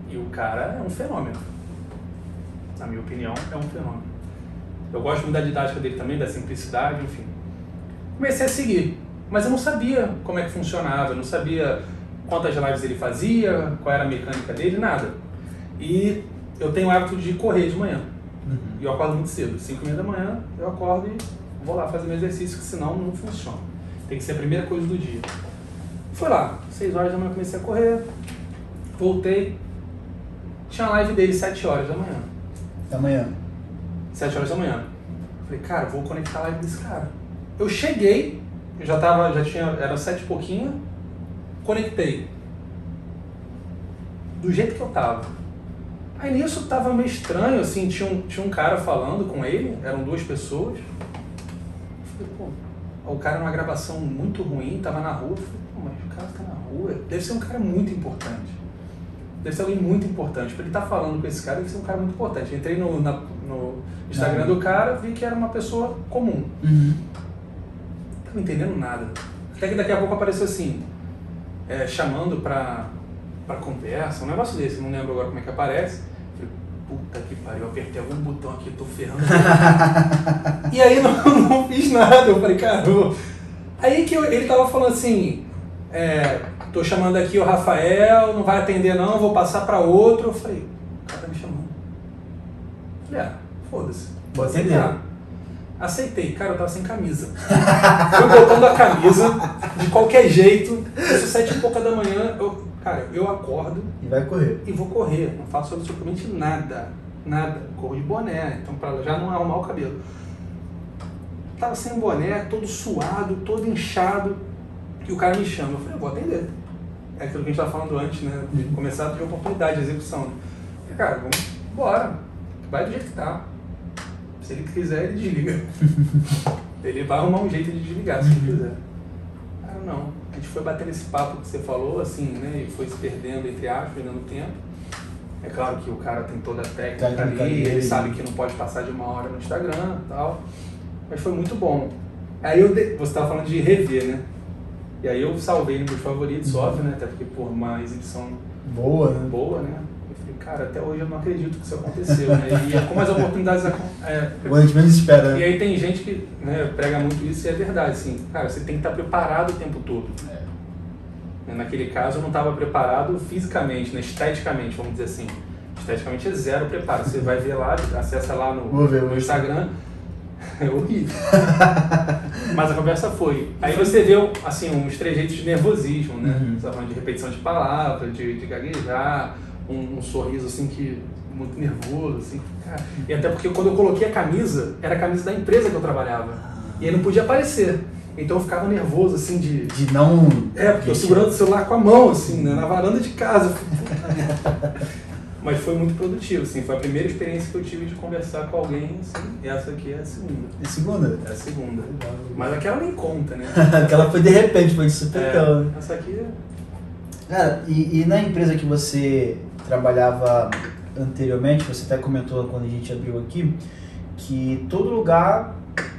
Speaker 2: E o cara é um fenômeno. Na minha opinião, é um fenômeno. Eu gosto muito da didática dele também, da simplicidade, enfim. Comecei a seguir, mas eu não sabia como é que funcionava, eu não sabia quantas lives ele fazia, qual era a mecânica dele, nada. E eu tenho o hábito de correr de manhã.
Speaker 1: Uhum.
Speaker 2: E eu acordo muito cedo, 5 e meia da manhã, eu acordo e vou lá fazer meu exercício, que senão não funciona. Tem que ser a primeira coisa do dia. Fui lá, 6 horas da manhã comecei a correr, voltei, tinha a live dele 7 horas da manhã.
Speaker 1: Amanhã.
Speaker 2: 7 horas da manhã. Falei, cara, vou conectar a live desse cara. Eu cheguei, eu já tava, já tinha, era sete e pouquinho, conectei. Do jeito que eu tava. Aí nisso tava meio estranho, assim, tinha um, tinha um cara falando com ele, eram duas pessoas. Falei, pô, o cara numa gravação muito ruim, tava na rua. Falei, pô, mas o cara tá na rua, deve ser um cara muito importante. Deve ser alguém muito importante. Pra ele estar falando com esse cara, deve ser um cara muito importante. Entrei no, na- no Instagram
Speaker 1: Ah.
Speaker 2: do cara, vi que era uma pessoa comum.
Speaker 1: Uhum.
Speaker 2: Não tava entendendo nada. Até que daqui a pouco apareceu assim, é, chamando pra, pra conversa, um negócio desse, não lembro agora como é que aparece. Falei, puta que pariu, eu apertei algum botão aqui, tô ferrando. <laughs> e aí <laughs> não, não fiz nada, eu falei, caramba. Aí que eu- ele tava falando assim, é, tô chamando aqui o Rafael, não vai atender não, vou passar pra outro. Eu falei, o cara tá me chamando. Falei, ah, foda-se.
Speaker 1: Vou
Speaker 2: aceitar. Aceitei, cara, eu tava sem camisa. <laughs> Fui botando a camisa de qualquer jeito. Isso sete e pouca da manhã, eu, cara, eu acordo
Speaker 1: E vai correr.
Speaker 2: e vou correr. Não faço absolutamente nada. Nada. Corro de boné, então pra já não arrumar o cabelo. Tava sem boné, todo suado, todo inchado. E o cara me chama. Eu falei, eu vou atender. É aquilo que a gente estava falando antes, né? De começar a ter oportunidade de execução. Falei, cara, vamos embora. Vai do jeito que tá. Se ele quiser, ele desliga. <laughs> ele vai arrumar um jeito de desligar, se ele quiser. Cara, não. A gente foi bater nesse papo que você falou, assim, né? E foi se perdendo, entre aspas, ainda no tempo. É claro que o cara tem toda a técnica
Speaker 1: Técnica
Speaker 2: ali, ele sabe que não pode passar de uma hora no Instagram e tal. Mas foi muito bom. Aí eu de- você estava falando de rever, né? E aí eu salvei nos meus favoritos,
Speaker 1: Uhum.
Speaker 2: óbvio, né? Até porque, por uma exibição
Speaker 1: Boa, né?
Speaker 2: boa, né? Eu falei, cara, até hoje eu não acredito que isso aconteceu, né? E como as oportunidades é,
Speaker 1: Quando a gente menos espera,
Speaker 2: e
Speaker 1: né?
Speaker 2: aí tem gente que né, prega muito isso e é verdade, assim, cara, você tem que estar preparado o tempo todo. Né, Naquele caso eu não estava preparado fisicamente, né, esteticamente, vamos dizer assim. Esteticamente é zero preparo. Você vai ver lá, acessa lá no,
Speaker 1: ver,
Speaker 2: no. Instagram, <laughs> é horrível. <laughs> Mas a conversa foi. Aí você vê assim, uns trejeitos de nervosismo, né?
Speaker 1: Uhum.
Speaker 2: Você tá falando de repetição de palavras, de, de gaguejar, um, um sorriso assim que muito nervoso, assim, cara. E até porque quando eu coloquei a camisa, era a camisa da empresa que eu trabalhava. E aí não podia aparecer. Então eu ficava nervoso, assim, de.
Speaker 1: De não.
Speaker 2: É, porque eu segurando o celular com a mão, assim, né, na varanda de casa. <laughs> Mas foi muito produtivo, assim, foi a primeira experiência que eu tive de conversar com alguém, assim, e essa aqui é a segunda.
Speaker 1: É segunda.
Speaker 2: É a segunda. Mas aquela nem conta, né? <laughs>
Speaker 1: Aquela foi de repente, foi de né?
Speaker 2: É, essa aqui é.
Speaker 1: Cara, e, e na empresa que você trabalhava anteriormente, você até comentou quando a gente abriu aqui, que todo lugar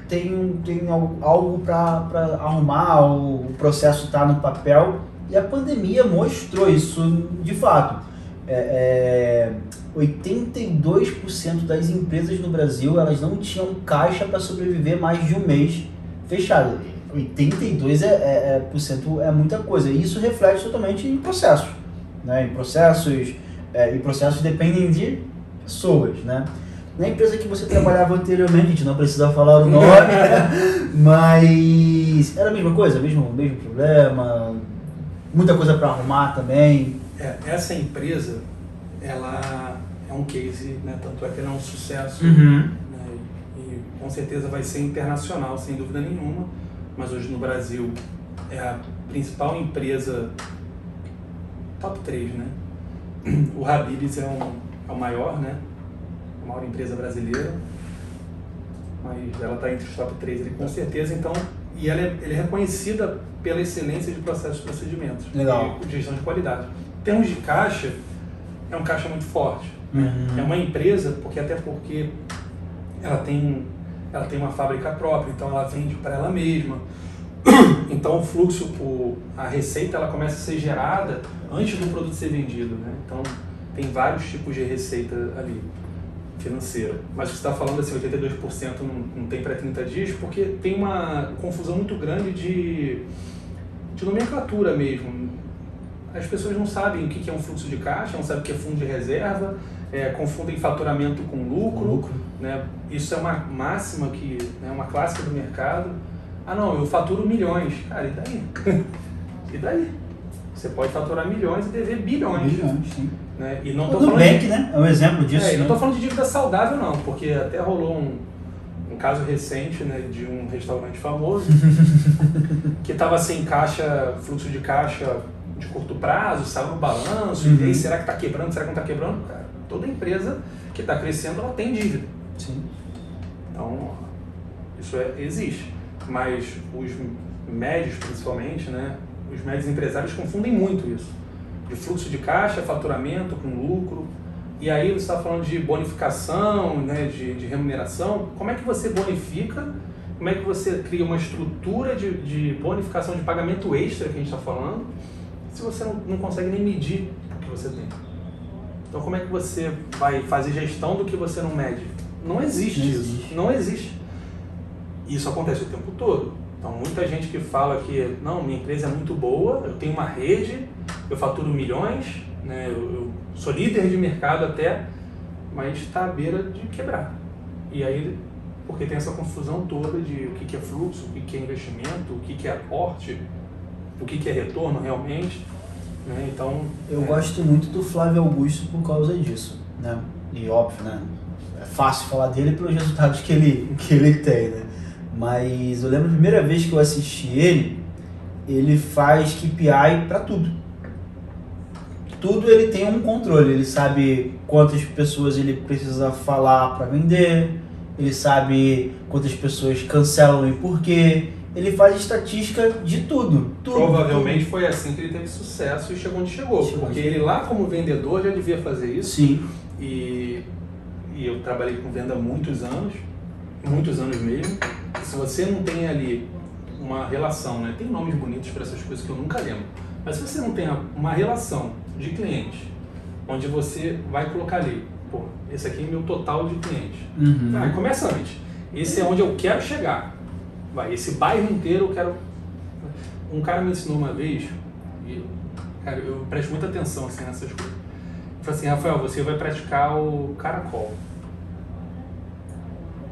Speaker 1: tem, tem al- algo para arrumar, o, o processo está no papel, e a pandemia mostrou isso de fato. É, é, 82% das empresas no Brasil elas não tinham caixa para sobreviver mais de um mês fechado. 82% é, é, é, por cento é muita coisa. E isso reflete totalmente em processos. Né? Em processos, é, e processos dependem de pessoas. Né? Na empresa que você trabalhava anteriormente, a gente não precisa falar o nome, <laughs> mas era a mesma coisa, mesmo, mesmo problema, muita coisa para arrumar também.
Speaker 2: É, essa empresa, ela é um case, né? Tanto é que ela é um sucesso.
Speaker 1: Uhum.
Speaker 2: né, e com certeza vai ser internacional, sem dúvida nenhuma. Mas hoje no Brasil é a principal empresa top 3, né? O Habib's é, um, é o maior, né? A maior empresa brasileira. Mas ela está entre os top 3 ali, com certeza. Então, e ela é, ela é reconhecida pela excelência de processos e procedimentos.
Speaker 1: Legal.
Speaker 2: E de gestão de qualidade. Em termos de caixa, é um caixa muito forte.
Speaker 1: Uhum.
Speaker 2: É uma empresa, porque até porque ela tem, ela tem uma fábrica própria, então ela vende para ela mesma. Então o fluxo, por, a receita, ela começa a ser gerada antes do produto ser vendido. Né? Então tem vários tipos de receita ali financeira. Mas você está falando assim, 82% não, não tem para 30 dias, porque tem uma confusão muito grande de, de nomenclatura mesmo. As pessoas não sabem o que é um fluxo de caixa, não sabem o que é fundo de reserva, é, confundem faturamento com lucro.
Speaker 1: Lucro.
Speaker 2: Né? Isso é uma máxima que é uma clássica do mercado. Ah não, eu faturo milhões. Cara, e daí? <laughs> e daí? Você pode faturar milhões e dever bilhões.
Speaker 1: Bilhões, sim.
Speaker 2: Né? E não
Speaker 1: O
Speaker 2: tô falando
Speaker 1: Nubank,
Speaker 2: de-
Speaker 1: né? É um exemplo disso.
Speaker 2: é, e não
Speaker 1: né?
Speaker 2: estou falando de dívida saudável não, porque até rolou um, um caso recente né, de um restaurante famoso <laughs> que estava sem caixa, fluxo de caixa de curto prazo, saiu no balanço,
Speaker 1: Uhum.
Speaker 2: e aí será que está quebrando, será que não está quebrando? Cara, toda empresa que está crescendo, ela tem dívida.
Speaker 1: Sim.
Speaker 2: Então, isso é, existe. Mas os médios, principalmente, né, os médios empresários confundem muito isso. De fluxo de caixa, faturamento com lucro. E aí você está falando de bonificação, né, de, de remuneração. Como é que você bonifica? Como é que você cria uma estrutura de, de bonificação de pagamento extra que a gente está falando, se você não, não consegue nem medir o que você tem? Então como é que você vai fazer gestão do que você não mede? Não existe
Speaker 1: Não
Speaker 2: isso.
Speaker 1: existe.
Speaker 2: Não existe. Isso acontece o tempo todo. Então, muita gente que fala que, não, minha empresa é muito boa, eu tenho uma rede, eu faturo milhões, né, eu, eu sou líder de mercado até, mas está à beira de quebrar. E aí, porque tem essa confusão toda de o que que é fluxo, o que que é investimento, o que que é aporte, o que que é retorno realmente. Né? Então,
Speaker 1: Eu
Speaker 2: é,
Speaker 1: gosto muito do Flávio Augusto por causa disso, né? E óbvio, né? É fácil falar dele pelos resultados que ele, que ele tem, né? Mas eu lembro a primeira vez que eu assisti ele, ele faz KPI pra tudo. Tudo ele tem um controle, ele sabe quantas pessoas ele precisa falar para vender, ele sabe quantas pessoas cancelam e por quê. Ele faz estatística de tudo. tudo
Speaker 2: Provavelmente foi assim que ele teve sucesso e chegou onde chegou.
Speaker 1: Chegou
Speaker 2: porque
Speaker 1: onde
Speaker 2: ele lá como vendedor já devia fazer
Speaker 1: tudo.
Speaker 2: isso.
Speaker 1: Sim.
Speaker 2: E, e eu trabalhei com venda há muitos anos, muitos anos mesmo. Se você não tem ali uma relação, né? Tem nomes bonitos para essas coisas que eu nunca lembro. Mas se você não tem uma relação de cliente, onde você vai colocar ali, pô, esse aqui é meu total de clientes.
Speaker 1: Uhum.
Speaker 2: Ah, começa antes. Esse é onde eu quero chegar. Vai, esse bairro inteiro eu quero. Um cara me ensinou uma vez, e cara, eu presto muita atenção assim, nessas coisas. Ele falou assim, Rafael, você vai praticar o caracol.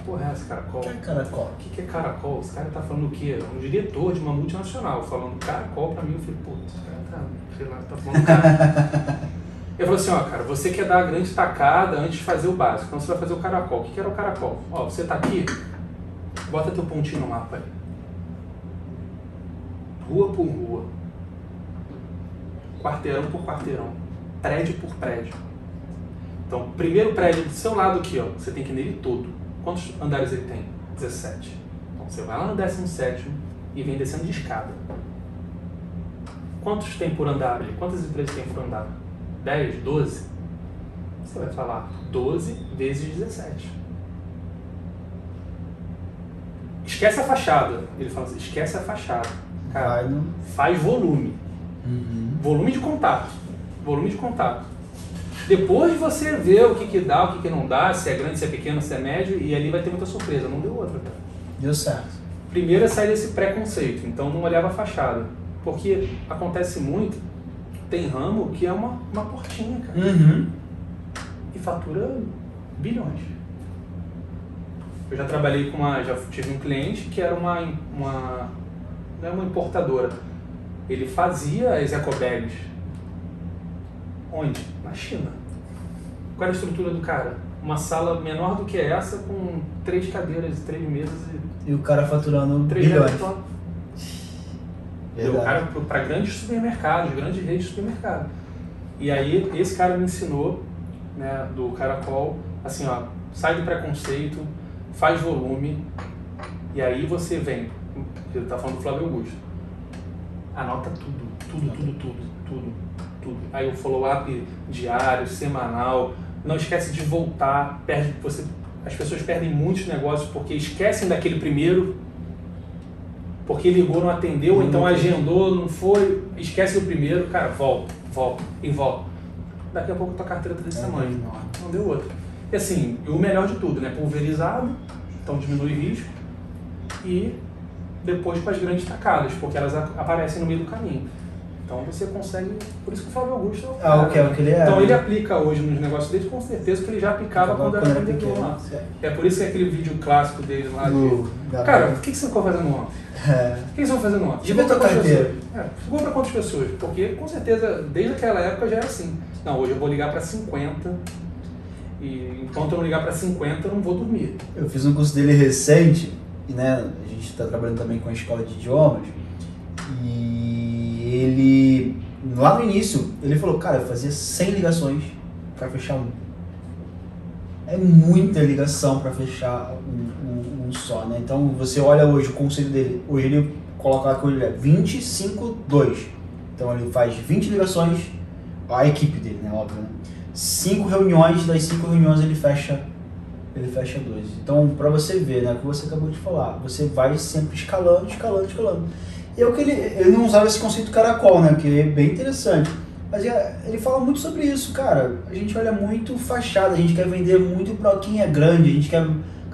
Speaker 2: Porra, é esse caracol?
Speaker 1: Que é caracol?
Speaker 2: O que, é caracol? Esse cara tá falando o quê? Um diretor de uma multinacional falando caracol pra mim. Eu falei, pô, esse cara tá, sei lá, tá falando cara. <laughs> Eu falei assim, ó, cara, você quer dar a grande tacada antes de fazer o básico. Então você vai fazer o caracol. O que que era o caracol? Ó, você tá aqui, bota teu pontinho no mapa aí. Rua por rua. Quarteirão por quarteirão. Prédio por prédio. Então, primeiro prédio do seu lado aqui, ó, você tem que ir nele todo. Quantos andares ele tem? 17. Então você vai lá no 17 e vem descendo de escada. Quantos tem por andar ali? Quantas empresas tem por andar? 10, 12? Você vai falar 12 vezes 17. Esquece a fachada. Ele fala assim, esquece a fachada. Cara, faz volume.
Speaker 1: Uhum.
Speaker 2: Volume de contato. Volume de contato. Depois você vê o que, que dá, o que, que não dá, se é grande, se é pequeno, se é médio, e ali vai ter muita surpresa. Não deu outra, cara.
Speaker 1: Deu certo.
Speaker 2: Primeiro é sair desse preconceito, então não olhava a fachada. Porque acontece muito, tem ramo que é uma, uma portinha, cara.
Speaker 1: Uhum.
Speaker 2: E fatura bilhões. Eu já trabalhei com uma. Já tive um cliente que era uma. uma não é uma importadora. Ele fazia as ecobags. Onde? Na China. Qual era a estrutura do cara? Uma sala menor do que essa, com três cadeiras, três mesas e
Speaker 1: E o cara faturando
Speaker 2: três
Speaker 1: bilhões. Verdade.
Speaker 2: cara para grandes supermercados, grandes redes de supermercado. E aí esse cara me ensinou, né, do caracol, assim, ó, sai do preconceito, faz volume, e aí você vem Ele tá falando do Flávio Augusto. Anota tudo, tudo, tudo, tudo, tudo, tudo. Aí o follow-up diário, semanal. Não esquece de voltar. Perde, você, as pessoas perdem muitos negócios porque esquecem daquele primeiro, porque ligou, não atendeu,
Speaker 1: Não
Speaker 2: então
Speaker 1: atendeu.
Speaker 2: agendou, não foi, esquece o primeiro, cara, volta, volta e volta. Daqui a pouco tua carteira tá desse
Speaker 1: É
Speaker 2: tamanho.
Speaker 1: enorme.
Speaker 2: Não deu outro. E assim, o melhor de tudo, né? Pulverizado, então diminui o risco. E depois com as grandes tacadas, porque elas aparecem no meio do caminho. Então você consegue. Por isso que o Flávio Augusto. é
Speaker 1: Ah,
Speaker 2: cara,
Speaker 1: o que é o que ele é.
Speaker 2: Então ele aplica hoje nos negócios dele, com certeza que ele já aplicava quando, era vendedor lá. É por isso que é aquele vídeo clássico dele lá de.
Speaker 1: Do- da-
Speaker 2: Cara, o que, que você ficou fazendo ontem?
Speaker 1: É.
Speaker 2: O que vocês vão fazendo ontem?
Speaker 1: Ver tua
Speaker 2: pra quantas pessoas? É, quantas pessoas? Porque com certeza, desde aquela época já era assim. Não, hoje eu vou ligar pra 50. E enquanto eu não ligar pra 50, eu não vou dormir.
Speaker 1: Eu fiz um curso dele recente, e né, a gente está trabalhando também com a escola de idiomas, e ele, lá no início, ele falou, cara, eu fazia 100 ligações para fechar um. É muita ligação para fechar um, um- um só, né? Então você olha hoje o conceito dele, hoje ele coloca lá que ele é 25, 2. Então ele faz 20 ligações, a equipe dele, né? Óbvio, né? Cinco reuniões, das cinco reuniões ele fecha ele fecha dois. Então, para você ver, né, o que você acabou de falar, você vai sempre escalando, escalando, escalando. E é o que ele, ele não usava esse conceito caracol, né, que é bem interessante. Mas ele fala muito sobre isso, cara. A gente olha muito fachada, a gente quer vender muito para quem é grande, a gente quer.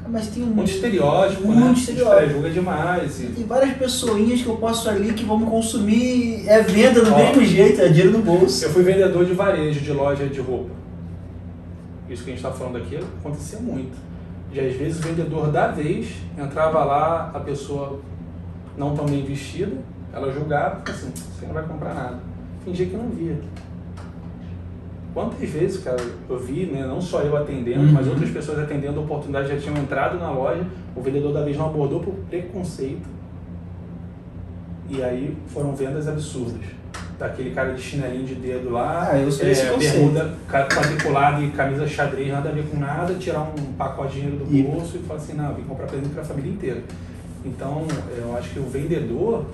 Speaker 1: Mas tem um
Speaker 2: Muito estereótipo,
Speaker 1: Muito
Speaker 2: né?
Speaker 1: estereótipo.
Speaker 2: Julga demais. E...
Speaker 1: Tem várias pessoinhas que eu posso ali que vão me consumir, é venda do
Speaker 2: Ó.
Speaker 1: mesmo jeito, é dinheiro no bolso.
Speaker 2: Eu fui vendedor de varejo de loja de roupa. Isso que a gente está falando aqui acontecia muito. E às vezes o vendedor da vez entrava lá, a pessoa não tão bem vestida, ela julgava, assim, você não vai comprar nada. Fingia que não via. Quantas vezes, cara, eu vi, né, não só eu atendendo,
Speaker 1: Uhum.
Speaker 2: mas outras pessoas atendendo a oportunidade já tinham entrado na loja, o vendedor da vez não abordou por preconceito. E aí foram vendas absurdas. Daquele cara de chinelinho de dedo lá,
Speaker 1: Ah, eu esse
Speaker 2: é, bermuda quadriculada e camisa xadrez, nada a ver com nada, tirar um pacote de dinheiro do
Speaker 1: E-
Speaker 2: bolso e falar assim, não, eu vim comprar presente para a família inteira. Então, eu acho que o vendedor,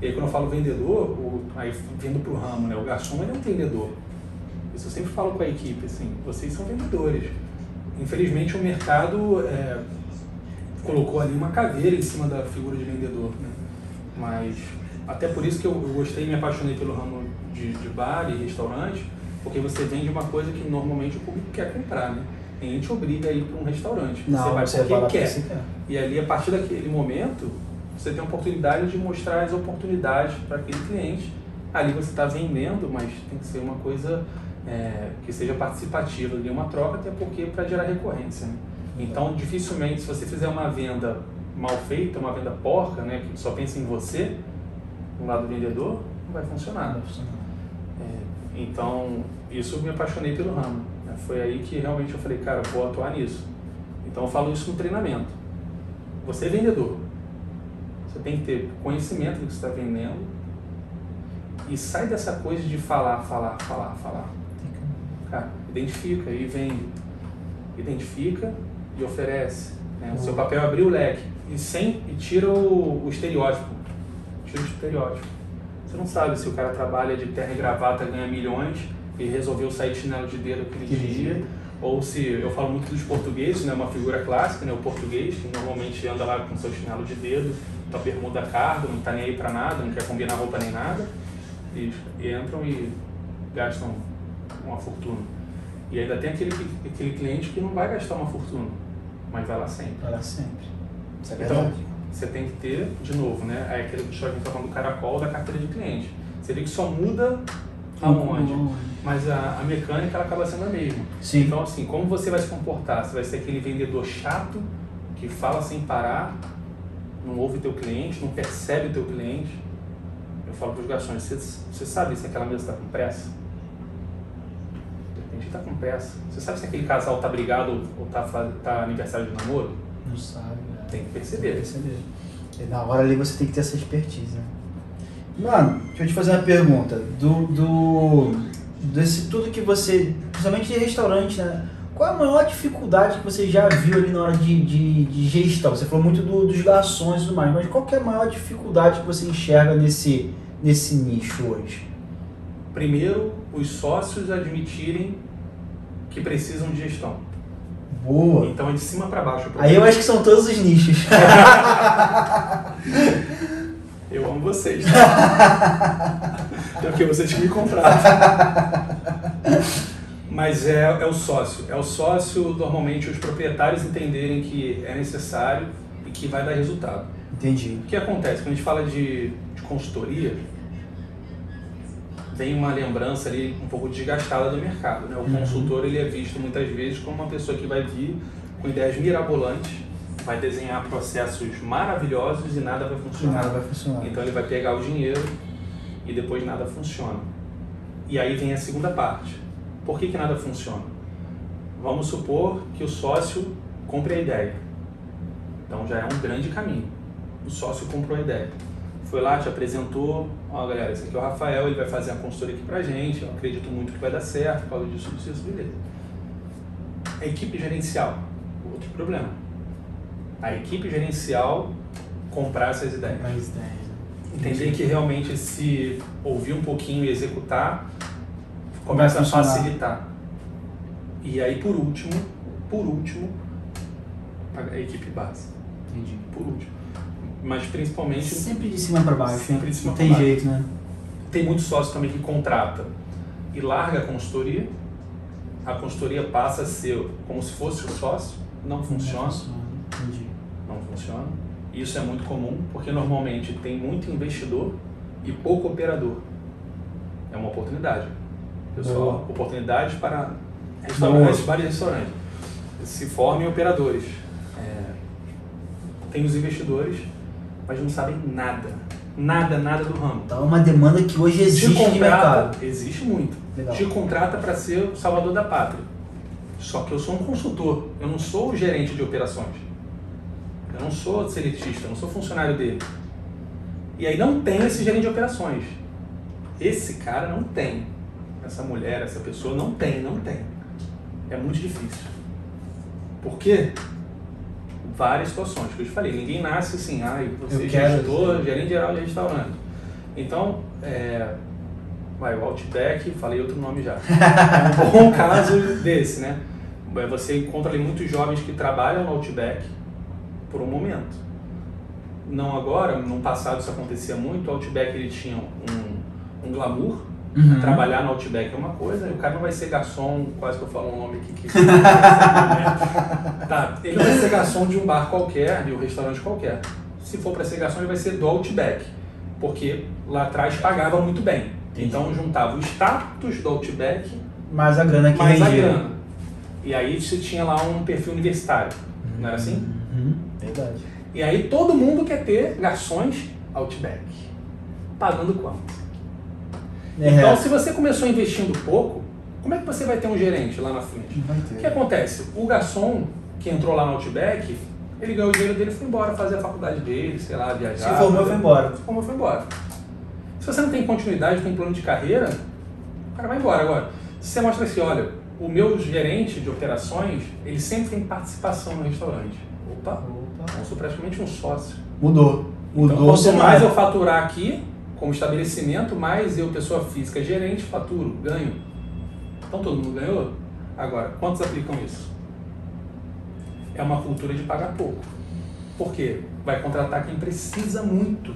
Speaker 2: e aí quando eu falo vendedor, o, aí vindo para o ramo, né, o garçom ele é um vendedor. Isso eu sempre falo com a equipe, assim, vocês são vendedores. Infelizmente o mercado é, colocou ali uma caveira em cima da figura de vendedor, né? Mas até por isso que eu, eu gostei e me apaixonei pelo ramo de, de bar e restaurante, porque você vende uma coisa que normalmente o público quer comprar, né? Ninguém te obriga a ir para um restaurante.
Speaker 1: Não,
Speaker 2: você vai
Speaker 1: você
Speaker 2: porque
Speaker 1: vai
Speaker 2: quer.
Speaker 1: quer.
Speaker 2: E ali, a partir daquele momento, você tem a oportunidade de mostrar as oportunidades para aquele cliente. Ali você está vendendo, mas tem que ser uma coisa é, que seja participativa, ali uma troca, até porque para gerar recorrência. Né? Então, dificilmente, se você fizer uma venda mal feita, uma venda porca, né, que só pensa em você, no lado do vendedor, não vai funcionar. É, então, isso eu me apaixonei pelo ramo. Foi aí que realmente eu falei, cara, vou atuar nisso. Então, eu falo isso no treinamento. Você é vendedor. Você tem que ter conhecimento do que você está vendendo e sai dessa coisa de falar, falar, falar, falar. Cara, identifica e vende. Identifica e oferece. né? O seu papel é abrir o leque e, sem, e tira o, o estereótipo. Tira o estereótipo. Você não sabe se o cara trabalha de terno e gravata, ganha milhões e resolveu sair de chinelo de dedo aquele
Speaker 1: Aquele
Speaker 2: dia.
Speaker 1: dia.
Speaker 2: Ou se eu falo muito dos portugueses, né? Uma figura clássica, né? O português que normalmente anda lá com seu chinelo de dedo, tua bermuda cargo, não tá nem aí pra nada, não quer combinar roupa nem nada, e, e entram e gastam uma fortuna. E ainda tem aquele, aquele cliente que não vai gastar uma fortuna, mas vai lá sempre.
Speaker 1: Para sempre. Isso é
Speaker 2: Então, você tem que ter, de novo, né? É aquele que a gente tá falando do caracol da carteira de cliente. Você vê que só muda aonde. Mas a, a mecânica ela acaba sendo a mesma.
Speaker 1: Sim.
Speaker 2: Então, assim, como você vai se comportar? Você vai ser aquele vendedor chato que fala sem parar, não ouve teu cliente, não percebe teu cliente. Eu falo para os garçons, você, você sabe se aquela mesa está com pressa? De repente está com pressa. Você sabe se aquele casal está brigado ou está tá aniversário de namoro?
Speaker 1: Não sabe. né?
Speaker 2: Tem que
Speaker 1: Tem
Speaker 2: perceber.
Speaker 1: que perceber. E na hora ali você tem que ter essa expertise, né? Mano, deixa eu te fazer uma pergunta. Do, do, desse tudo que você, principalmente de restaurante, né? Qual é a maior dificuldade que você já viu ali na hora de, de, de gestão? Você falou muito do, dos garçons e tudo mais, mas qual é a maior dificuldade que você enxerga nesse, nesse nicho hoje?
Speaker 2: Primeiro, os sócios admitirem que precisam de gestão.
Speaker 1: Boa.
Speaker 2: Então é de cima para baixo.
Speaker 1: Aí eu acho que são todos os nichos. <laughs>
Speaker 2: eu amo vocês. Porque vocês que me contratam. Mas é, é o sócio. É o sócio, normalmente, os proprietários entenderem que é necessário e que vai dar resultado.
Speaker 1: Entendi.
Speaker 2: O que acontece? Quando a gente fala de, de consultoria, vem uma lembrança ali um pouco desgastada do mercado. Né? O uhum. consultor ele é visto muitas vezes como uma pessoa que vai vir com ideias mirabolantes, vai desenhar processos maravilhosos e nada vai funcionar.
Speaker 1: Nada vai funcionar.
Speaker 2: Então ele vai pegar o dinheiro e depois nada funciona. E aí vem a segunda parte. Por que, que nada funciona? Vamos supor que o sócio compre a ideia. Então já é um grande caminho. O sócio comprou a ideia foi lá, te apresentou, ó galera, esse aqui é o Rafael, ele vai fazer a consultoria aqui pra gente, eu acredito muito que vai dar certo, por causa disso, disso, beleza. A equipe gerencial, outro problema. A equipe gerencial comprar essas ideias.
Speaker 1: Mais ideias.
Speaker 2: Entender que realmente se ouvir um pouquinho e executar, começa a facilitar. E aí por último, por último, a equipe base.
Speaker 1: Entendi.
Speaker 2: Por último mas principalmente.
Speaker 1: Sempre de cima para baixo.
Speaker 2: Sempre de cima
Speaker 1: Não tem
Speaker 2: baixo.
Speaker 1: jeito, né?
Speaker 2: Tem muito sócio também que contrata e larga a consultoria. A consultoria passa a ser como se fosse o sócio. Não funciona.
Speaker 1: Não funciona.
Speaker 2: Não funciona. Isso é muito comum porque normalmente tem muito investidor e pouco operador. É uma oportunidade. Pessoal, oportunidade para restaurantes, bares e restaurantes. Se formem operadores. É, tem os investidores mas não sabem nada. Nada, nada do ramo.
Speaker 1: Então é uma demanda que hoje existe
Speaker 2: contrata,
Speaker 1: no mercado.
Speaker 2: Existe muito.
Speaker 1: Legal.
Speaker 2: Te contrata para ser o salvador da pátria. Só que eu sou um consultor, eu não sou o gerente de operações. Eu não sou seletista, eu não sou funcionário dele. E aí não tem esse gerente de operações. Esse cara não tem. Essa mulher, essa pessoa não tem, não tem. É muito difícil. Por quê? várias situações, que eu te falei, ninguém nasce assim, ah, você é gestor, gerente geral de restaurante. Então, é, vai, o Outback, falei outro nome já. É <laughs> um bom caso desse, né? É, você encontra ali muitos jovens que trabalham no Outback por um momento. Não agora, no passado isso acontecia muito, o Outback ele tinha um, um glamour, Uhum. Trabalhar no Outback é uma coisa, o cara não vai ser garçom, quase que eu falo um nome aqui que. <laughs> <laughs> tá, ele vai ser garçom de um bar qualquer, de um restaurante qualquer. Se for para ser garçom, ele vai ser do Outback, porque lá atrás pagava muito bem. Então juntava o status do Outback
Speaker 1: mais a grana que
Speaker 2: mais vendia. a grana. E aí você tinha lá um perfil universitário, uhum. não era assim?
Speaker 1: Uhum. Verdade.
Speaker 2: E aí todo mundo quer ter garçons Outback. Pagando quanto? É. Então, se você começou investindo pouco, como é que você vai ter um gerente lá na frente? O que acontece? O garçom que entrou lá no Outback, ele ganhou o dinheiro dele e foi embora fazer a faculdade dele, sei lá, viajar.
Speaker 1: Se formou foi embora.
Speaker 2: Se formou foi embora. Se você não tem continuidade, tem plano de carreira, o cara vai embora. Agora, se você mostra assim, olha, o meu gerente de operações, ele sempre tem participação no restaurante. Opa, Opa. eu sou praticamente um sócio.
Speaker 1: Mudou. Mudou. Então,
Speaker 2: quanto mais eu faturar aqui, como estabelecimento, mais eu, pessoa física, gerente, faturo, ganho. Então todo mundo ganhou? Agora, quantos aplicam isso? É uma cultura de pagar pouco. Por quê? Vai contratar quem precisa muito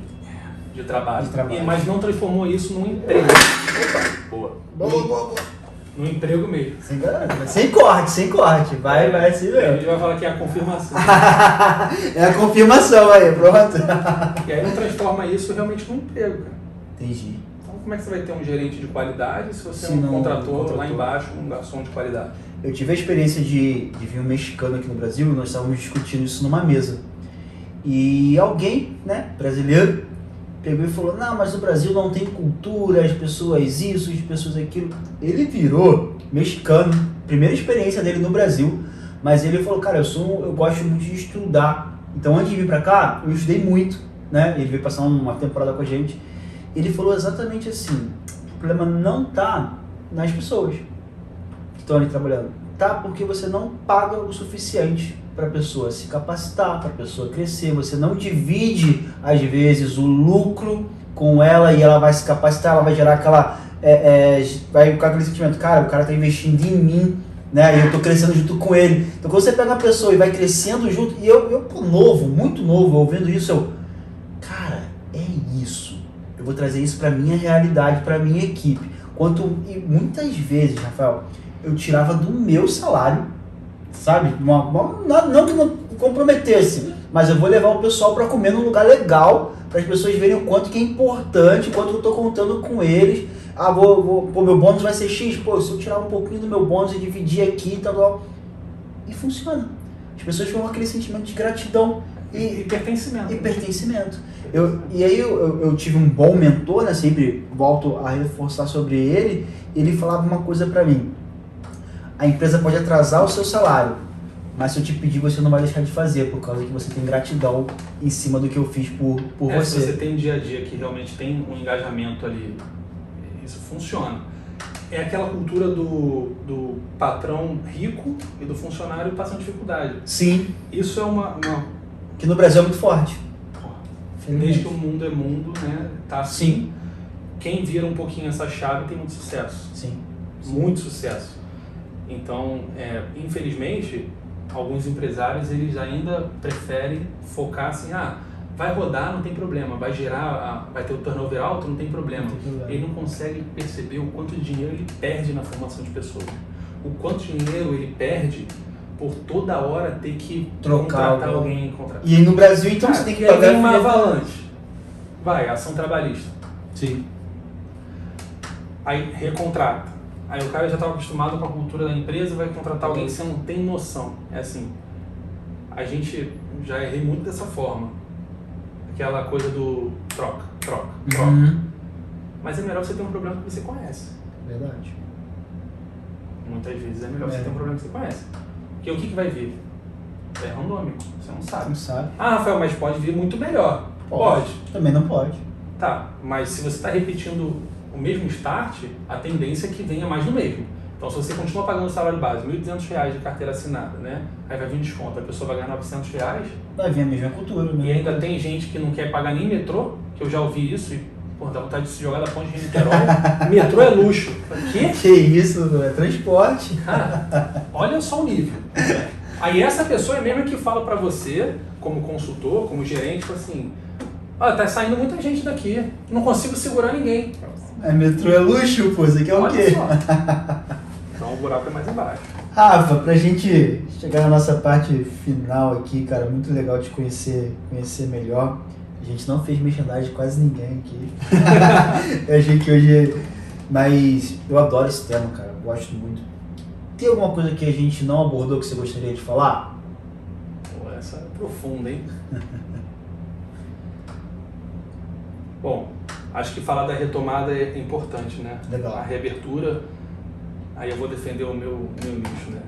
Speaker 2: de trabalho. De trabalho. E, mas não transformou isso num emprego.
Speaker 1: Boa. Boa, boa, boa
Speaker 2: no emprego mesmo.
Speaker 1: Sem, sem corte, sem corte. Vai, vai assim mesmo.
Speaker 2: A gente vai falar que é a confirmação. <laughs>
Speaker 1: é a confirmação aí, pronto. <laughs>
Speaker 2: e aí não transforma isso realmente num emprego, cara.
Speaker 1: Entendi.
Speaker 2: Então como é que você vai ter um gerente de qualidade se você se não, contratou, contratou lá embaixo um garçom de qualidade?
Speaker 1: Eu tive a experiência de, de vir um mexicano aqui no Brasil, nós estávamos discutindo isso numa mesa. E alguém, né, brasileiro, pegou e falou: Não, mas no Brasil não tem cultura, as pessoas isso, as pessoas aquilo. Ele virou mexicano, primeira experiência dele no Brasil, mas ele falou: Cara, eu, sou, eu gosto muito de estudar. Então, antes de vir para cá, eu estudei muito, né? Ele veio passar uma temporada com a gente. Ele falou exatamente assim: O problema não tá nas pessoas que estão ali trabalhando. Tá porque você não paga o suficiente para a pessoa se capacitar, para a pessoa crescer. Você não divide, às vezes, o lucro com ela e ela vai se capacitar, ela vai gerar aquela. É, é, vai ficar aquele sentimento, cara, o cara está investindo em mim, né? E eu estou crescendo junto com ele. Então quando você pega uma pessoa e vai crescendo junto, e eu, eu novo, muito novo, ouvindo isso, eu. Cara, é isso. Eu vou trazer isso para minha realidade, para minha equipe. Quanto, e muitas vezes, Rafael, eu tirava do meu salário, sabe? Uma, uma, não que não comprometesse, mas eu vou levar o pessoal para comer num lugar legal, para as pessoas verem o quanto que é importante, o quanto eu estou contando com eles. Ah, vou, vou, pô, meu bônus vai ser X, pô, se eu tirar um pouquinho do meu bônus e dividir aqui, tal, tal. E funciona. As pessoas ficam com aquele sentimento de gratidão
Speaker 2: e, e pertencimento.
Speaker 1: E pertencimento. Eu, e aí eu, eu, eu, tive um bom mentor, né? Sempre volto a reforçar sobre ele. Ele falava uma coisa para mim a empresa pode atrasar o seu salário, mas se eu te pedir, você não vai deixar de fazer, por causa que você tem gratidão em cima do que eu fiz por, por
Speaker 2: é,
Speaker 1: você.
Speaker 2: Se você tem um dia a dia que realmente tem um engajamento ali, isso funciona. É aquela cultura do, do patrão rico e do funcionário passando dificuldade.
Speaker 1: Sim.
Speaker 2: Isso é uma, uma...
Speaker 1: Que no Brasil é muito forte.
Speaker 2: Desde que o mundo é mundo, né? Tá assim.
Speaker 1: Sim.
Speaker 2: Quem vira um pouquinho essa chave tem muito sucesso.
Speaker 1: Sim.
Speaker 2: Muito sucesso. Então, é, infelizmente, alguns empresários eles ainda preferem focar assim, ah, vai rodar, não tem problema, vai gerar, vai ter o turnover alto, não tem problema. Ele não consegue perceber o quanto de dinheiro ele perde na formação de pessoas. O quanto de dinheiro ele perde por toda hora ter que
Speaker 1: Trocar
Speaker 2: contratar alguém. Contratar.
Speaker 1: E no Brasil, então, ah, você tem que
Speaker 2: pagar uma avalanche. Vai, ação trabalhista.
Speaker 1: Sim.
Speaker 2: Aí recontrata Aí o cara já estava acostumado com a cultura da empresa vai contratar alguém que você não tem noção. É assim, a gente já errei muito dessa forma. Aquela coisa do troca, troca, troca. Uhum. Mas é melhor você ter um problema que você conhece.
Speaker 1: Verdade.
Speaker 2: Muitas vezes é melhor é. você ter um problema que você conhece. Porque o que, que vai vir? É randômico, você não sabe.
Speaker 1: Não sabe.
Speaker 2: Ah, Rafael, mas pode vir muito melhor. Pode. pode.
Speaker 1: Também não pode.
Speaker 2: Tá, mas se você está repetindo o mesmo start, a tendência é que venha mais do mesmo. Então, se você continua pagando o salário base, R$ 1.200 de carteira assinada, né? Aí vai vir desconto, a pessoa vai ganhar 900 reais,
Speaker 1: vai vir a mesma cultura, né?
Speaker 2: E ainda tem gente que não quer pagar nem metrô, que eu já ouvi isso, e pô, dá vontade de se jogar da ponte de Niterói. <laughs> metrô é luxo.
Speaker 1: Que? Que isso, é transporte.
Speaker 2: Cara, olha só o nível. Aí essa pessoa é mesmo que fala para você, como consultor, como gerente, assim, olha, tá saindo muita gente daqui, não consigo segurar ninguém.
Speaker 1: É metrô é luxo, pô, isso aqui é o quê? <laughs>
Speaker 2: então o buraco é mais embaixo.
Speaker 1: Rafa, pra gente chegar na nossa parte final aqui, cara, muito legal te conhecer, conhecer melhor. A gente não fez merchandising de quase ninguém aqui. eu achei que hoje. Mas eu adoro esse tema, cara. Gosto muito. Tem alguma coisa que a gente não abordou que você gostaria de falar?
Speaker 2: Pô, essa é profunda, hein? <laughs> Bom, acho que falar da retomada é importante, né?
Speaker 1: Legal.
Speaker 2: A reabertura, aí eu vou defender o meu, meu nicho, né?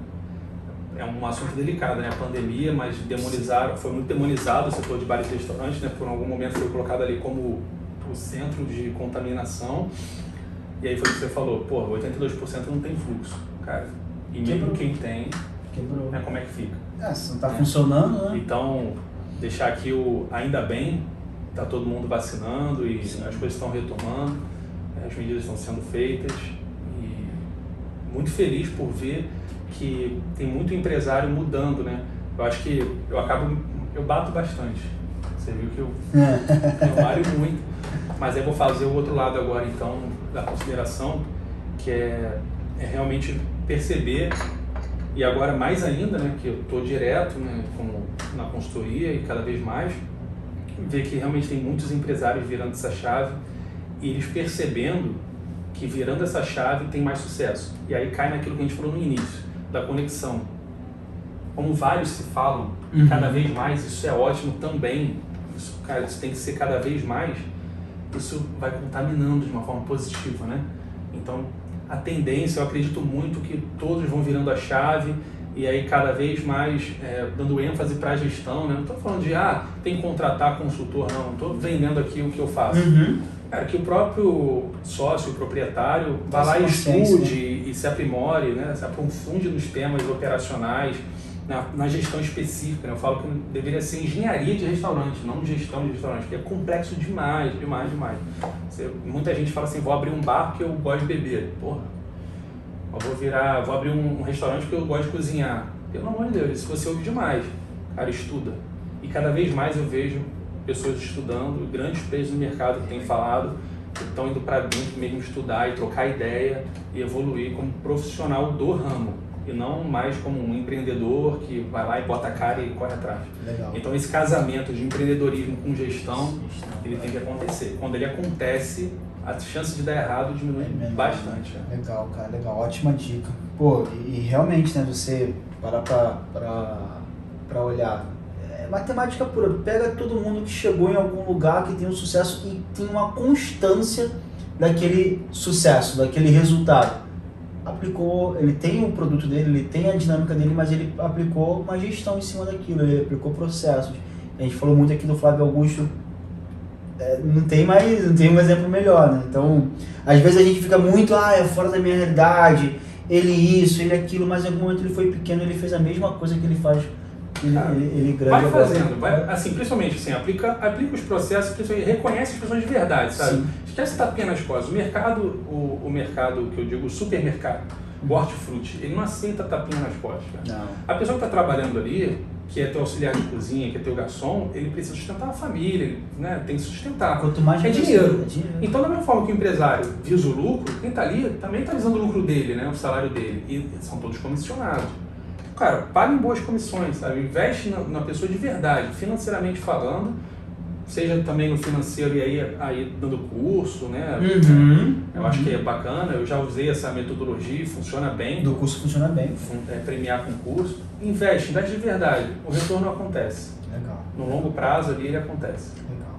Speaker 2: É um assunto delicado, né? A pandemia, mas demonizaram, foi muito demonizado o setor de bares e restaurantes, né? Por algum momento foi colocado ali como o centro de contaminação. E aí foi o que você falou, pô, 82% não tem fluxo, cara. E mesmo quem tem,
Speaker 1: Quebrou.
Speaker 2: Né, como é que fica?
Speaker 1: É, se não está é. funcionando, né?
Speaker 2: Então, deixar aqui o ainda bem está todo mundo vacinando e Sim. as coisas estão retomando, né, as medidas estão sendo feitas e muito feliz por ver que tem muito empresário mudando, né? Eu acho que eu acabo, eu bato bastante. Você viu que eu, <laughs> eu malho muito, mas eu vou fazer o outro lado agora então da consideração, que é, é realmente perceber e agora mais ainda, né, que eu estou direto né, como na consultoria e cada vez mais ver que realmente tem muitos empresários virando essa chave e eles percebendo que virando essa chave tem mais sucesso. E aí cai naquilo que a gente falou no início, da conexão. Como vários se falam, uhum. cada vez mais, isso é ótimo também. Isso, cara, isso tem que ser cada vez mais. Isso vai contaminando de uma forma positiva, né? Então, a tendência, eu acredito muito que todos vão virando a chave e aí cada vez mais é, dando ênfase para a gestão, né? Não estou falando de, ah, tem que contratar consultor, não. Estou vendendo aqui o que eu faço.
Speaker 1: Uhum.
Speaker 2: Cara, que o próprio sócio, o proprietário, vá
Speaker 1: Essa
Speaker 2: lá e estude e se aprimore, né? se aprofunde nos temas operacionais, na, na gestão específica. Né? Eu falo que deveria ser engenharia de restaurante, não gestão de restaurante, porque é complexo demais, demais, demais. Você- muita gente fala assim, vou abrir um bar porque eu gosto de beber. Porra, eu vou virar, vou abrir um, um restaurante porque eu gosto de cozinhar. Pelo amor de Deus, isso você ouve demais. Cara, estuda. E cada vez mais eu vejo pessoas estudando, grandes players no mercado que têm falado, que estão indo para dentro mesmo estudar e trocar ideia e evoluir como profissional do ramo. E não mais como um empreendedor que vai lá e bota a cara e corre atrás.
Speaker 1: Legal.
Speaker 2: Então esse casamento de empreendedorismo com gestão, ele tem que acontecer. Quando ele acontece, a chance de dar errado diminui
Speaker 1: É
Speaker 2: bastante. né?
Speaker 1: Legal, cara, legal. Ótima dica. Pô, e, e realmente, né, você parar pra, pra, pra olhar. É matemática pura. Pega todo mundo que chegou em algum lugar que tem um sucesso e tem uma constância daquele sucesso, daquele resultado. Aplicou, ele tem o produto dele, ele tem a dinâmica dele, mas ele aplicou uma gestão em cima daquilo, ele aplicou processos. A gente falou muito aqui do Flávio Augusto, é, não tem mais, não tem um exemplo melhor, né? Então, às vezes a gente fica muito, ah, é fora da minha realidade, ele isso, ele aquilo, mas em algum momento ele foi pequeno, ele fez a mesma coisa que ele faz, ele,
Speaker 2: Cara,
Speaker 1: ele, ele grande
Speaker 2: Vai fazendo, vai, assim, principalmente assim, aplica, aplica os processos, principalmente reconhece as pessoas de verdade, sabe?
Speaker 1: Sim.
Speaker 2: Esquece tapinha nas costas. O mercado, o, o mercado que eu digo, o supermercado, o hortifruti, ele não aceita tapinha nas costas. cara.
Speaker 1: Não.
Speaker 2: A pessoa que está trabalhando ali, que é teu auxiliar de cozinha, que é teu garçom, ele precisa sustentar a família, né? tem que sustentar.
Speaker 1: Quanto mais
Speaker 2: É dinheiro.
Speaker 1: é dinheiro.
Speaker 2: Então, da mesma forma que o empresário visa o lucro, quem está ali também está visando o lucro dele, né? o salário dele. E são todos comissionados. Cara, pague em boas comissões, sabe? Investe na, na pessoa de verdade, financeiramente falando, seja também no financeiro e aí, aí dando curso, né?
Speaker 1: Uhum.
Speaker 2: Eu acho que é bacana, eu já usei essa metodologia e funciona bem.
Speaker 1: Do curso funciona bem.
Speaker 2: É, premiar com curso. Investe, investe de verdade. O retorno acontece.
Speaker 1: Legal.
Speaker 2: No longo prazo ali ele acontece.
Speaker 1: Legal.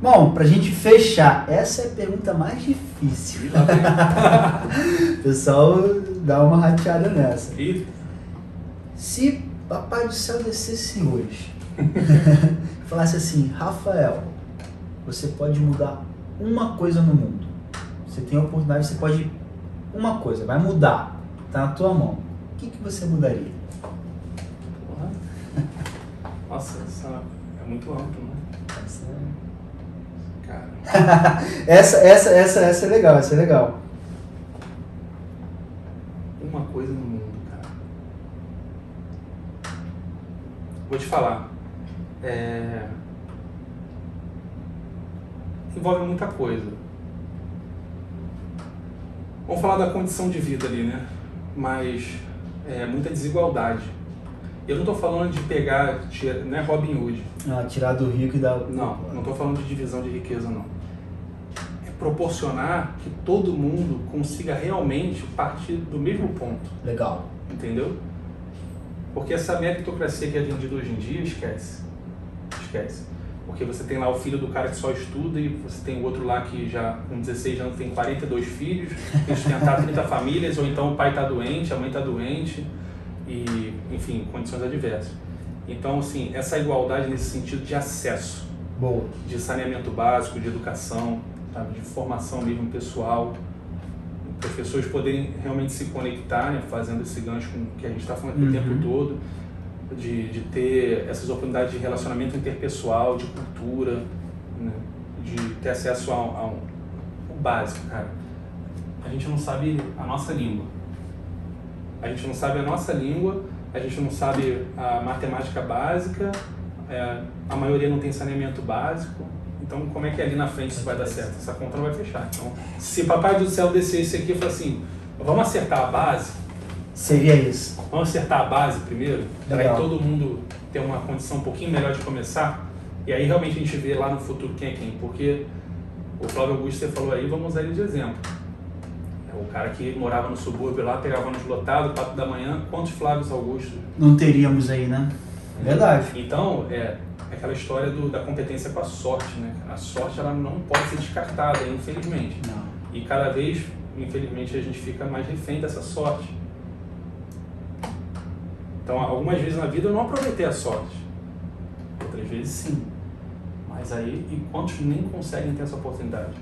Speaker 1: Bom, pra gente fechar, essa é a pergunta mais difícil. <laughs> Pessoal dá uma rateada nessa.
Speaker 2: E
Speaker 1: Se Papai do Céu descesse hoje, <laughs> falasse assim, Rafael, você pode mudar uma coisa no mundo. Você tem a oportunidade, você pode uma coisa, vai mudar, tá na tua mão. O que, que você mudaria?
Speaker 2: Nossa, essa é muito amplo, né?
Speaker 1: Essa,
Speaker 2: Cara. <laughs>
Speaker 1: essa, essa, essa, essa é legal, essa é legal.
Speaker 2: Uma coisa no mundo, cara. Vou te falar. É... Envolve muita coisa. Vamos falar da condição de vida ali, né? Mas é muita desigualdade. Eu não estou falando de pegar, tira- não é Robin Hood.
Speaker 1: Ah, tirar do rico e dar.
Speaker 2: Não, não estou falando de divisão de riqueza, não. É proporcionar que todo mundo consiga realmente partir do mesmo ponto,
Speaker 1: Legal.
Speaker 2: entendeu? Porque essa meritocracia que é vendida hoje em dia, esquece. Esquece. Porque você tem lá o filho do cara que só estuda e você tem o outro lá que já com 16 anos tem 42 filhos, tem sustentar 30 famílias, ou então o pai está doente, a mãe está doente, e, enfim, condições adversas. Então, assim, essa igualdade nesse sentido de acesso, de saneamento básico, de educação, sabe, de formação mesmo pessoal, pessoas poderem realmente se conectar, né, fazendo esse gancho com o que a gente está falando aqui o
Speaker 1: Uhum.
Speaker 2: tempo todo, de, de ter essas oportunidades de relacionamento interpessoal, de cultura, né, de ter acesso a, a um, o básico, cara. A gente não sabe a nossa língua. A gente não sabe a nossa língua, a gente não sabe a matemática básica, é, a maioria não tem saneamento básico. Então, como é que ali na frente isso vai dar certo? Essa conta não vai fechar. Então, se Papai do Céu descesse aqui e falar assim, vamos acertar a base,
Speaker 1: Seria isso.
Speaker 2: vamos acertar a base primeiro, para todo mundo ter uma condição um pouquinho melhor de começar, e aí realmente a gente vê lá no futuro quem é quem. Porque o Flávio Augusto, você falou aí, vamos usar ele de exemplo. É o cara que morava no subúrbio lá, pegava ônibus lotado, 4 da manhã, quantos Flávios Augusto
Speaker 1: Não teríamos aí, né? Verdade.
Speaker 2: Então, é aquela história do, da competência com a sorte, né? A sorte ela não pode ser descartada, infelizmente.
Speaker 1: Não.
Speaker 2: E cada vez, infelizmente, a gente fica mais refém dessa sorte. Então, algumas vezes na vida eu não aproveitei a sorte. Outras vezes sim. Mas aí, e quantos nem conseguem ter essa oportunidade?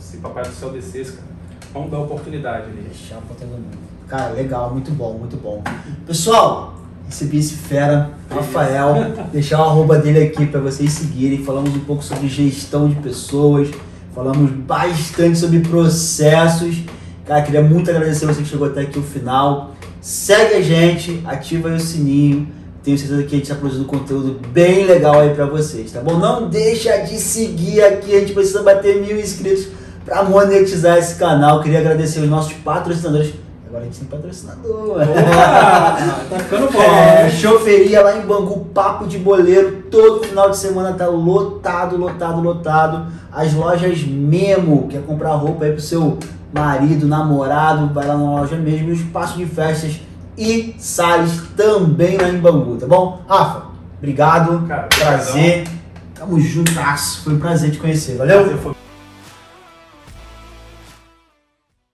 Speaker 2: se papai do céu descesse, cara, vamos dar oportunidade ali.
Speaker 1: Deixar pra todo mundo. Cara, legal, muito bom, muito bom. Pessoal, recebi esse fera, Rafael, <laughs> deixar o arroba dele aqui para vocês seguirem. Falamos um pouco sobre gestão de pessoas, falamos bastante sobre processos. Cara, queria muito agradecer você que chegou até aqui o final. Segue a gente, ativa aí o sininho. Tenho certeza que a gente está produzindo conteúdo bem legal aí para vocês, tá bom? Não deixa de seguir aqui, a gente precisa bater mil inscritos para monetizar esse canal. Queria agradecer os nossos patrocinadores. Agora a gente tem patrocinador. <laughs>
Speaker 2: tá ficando bom.
Speaker 1: É, choferia lá em Bangu, papo de boleiro. Todo final de semana tá lotado, lotado, lotado. As lojas Memo, quer comprar roupa aí pro seu marido, namorado, vai lá na loja mesmo. E o espaço de festas e Salles também lá em Bangu, tá bom? Rafa, obrigado.
Speaker 2: Cara,
Speaker 1: prazer. Tamo juntas. Foi um prazer te conhecer. Valeu?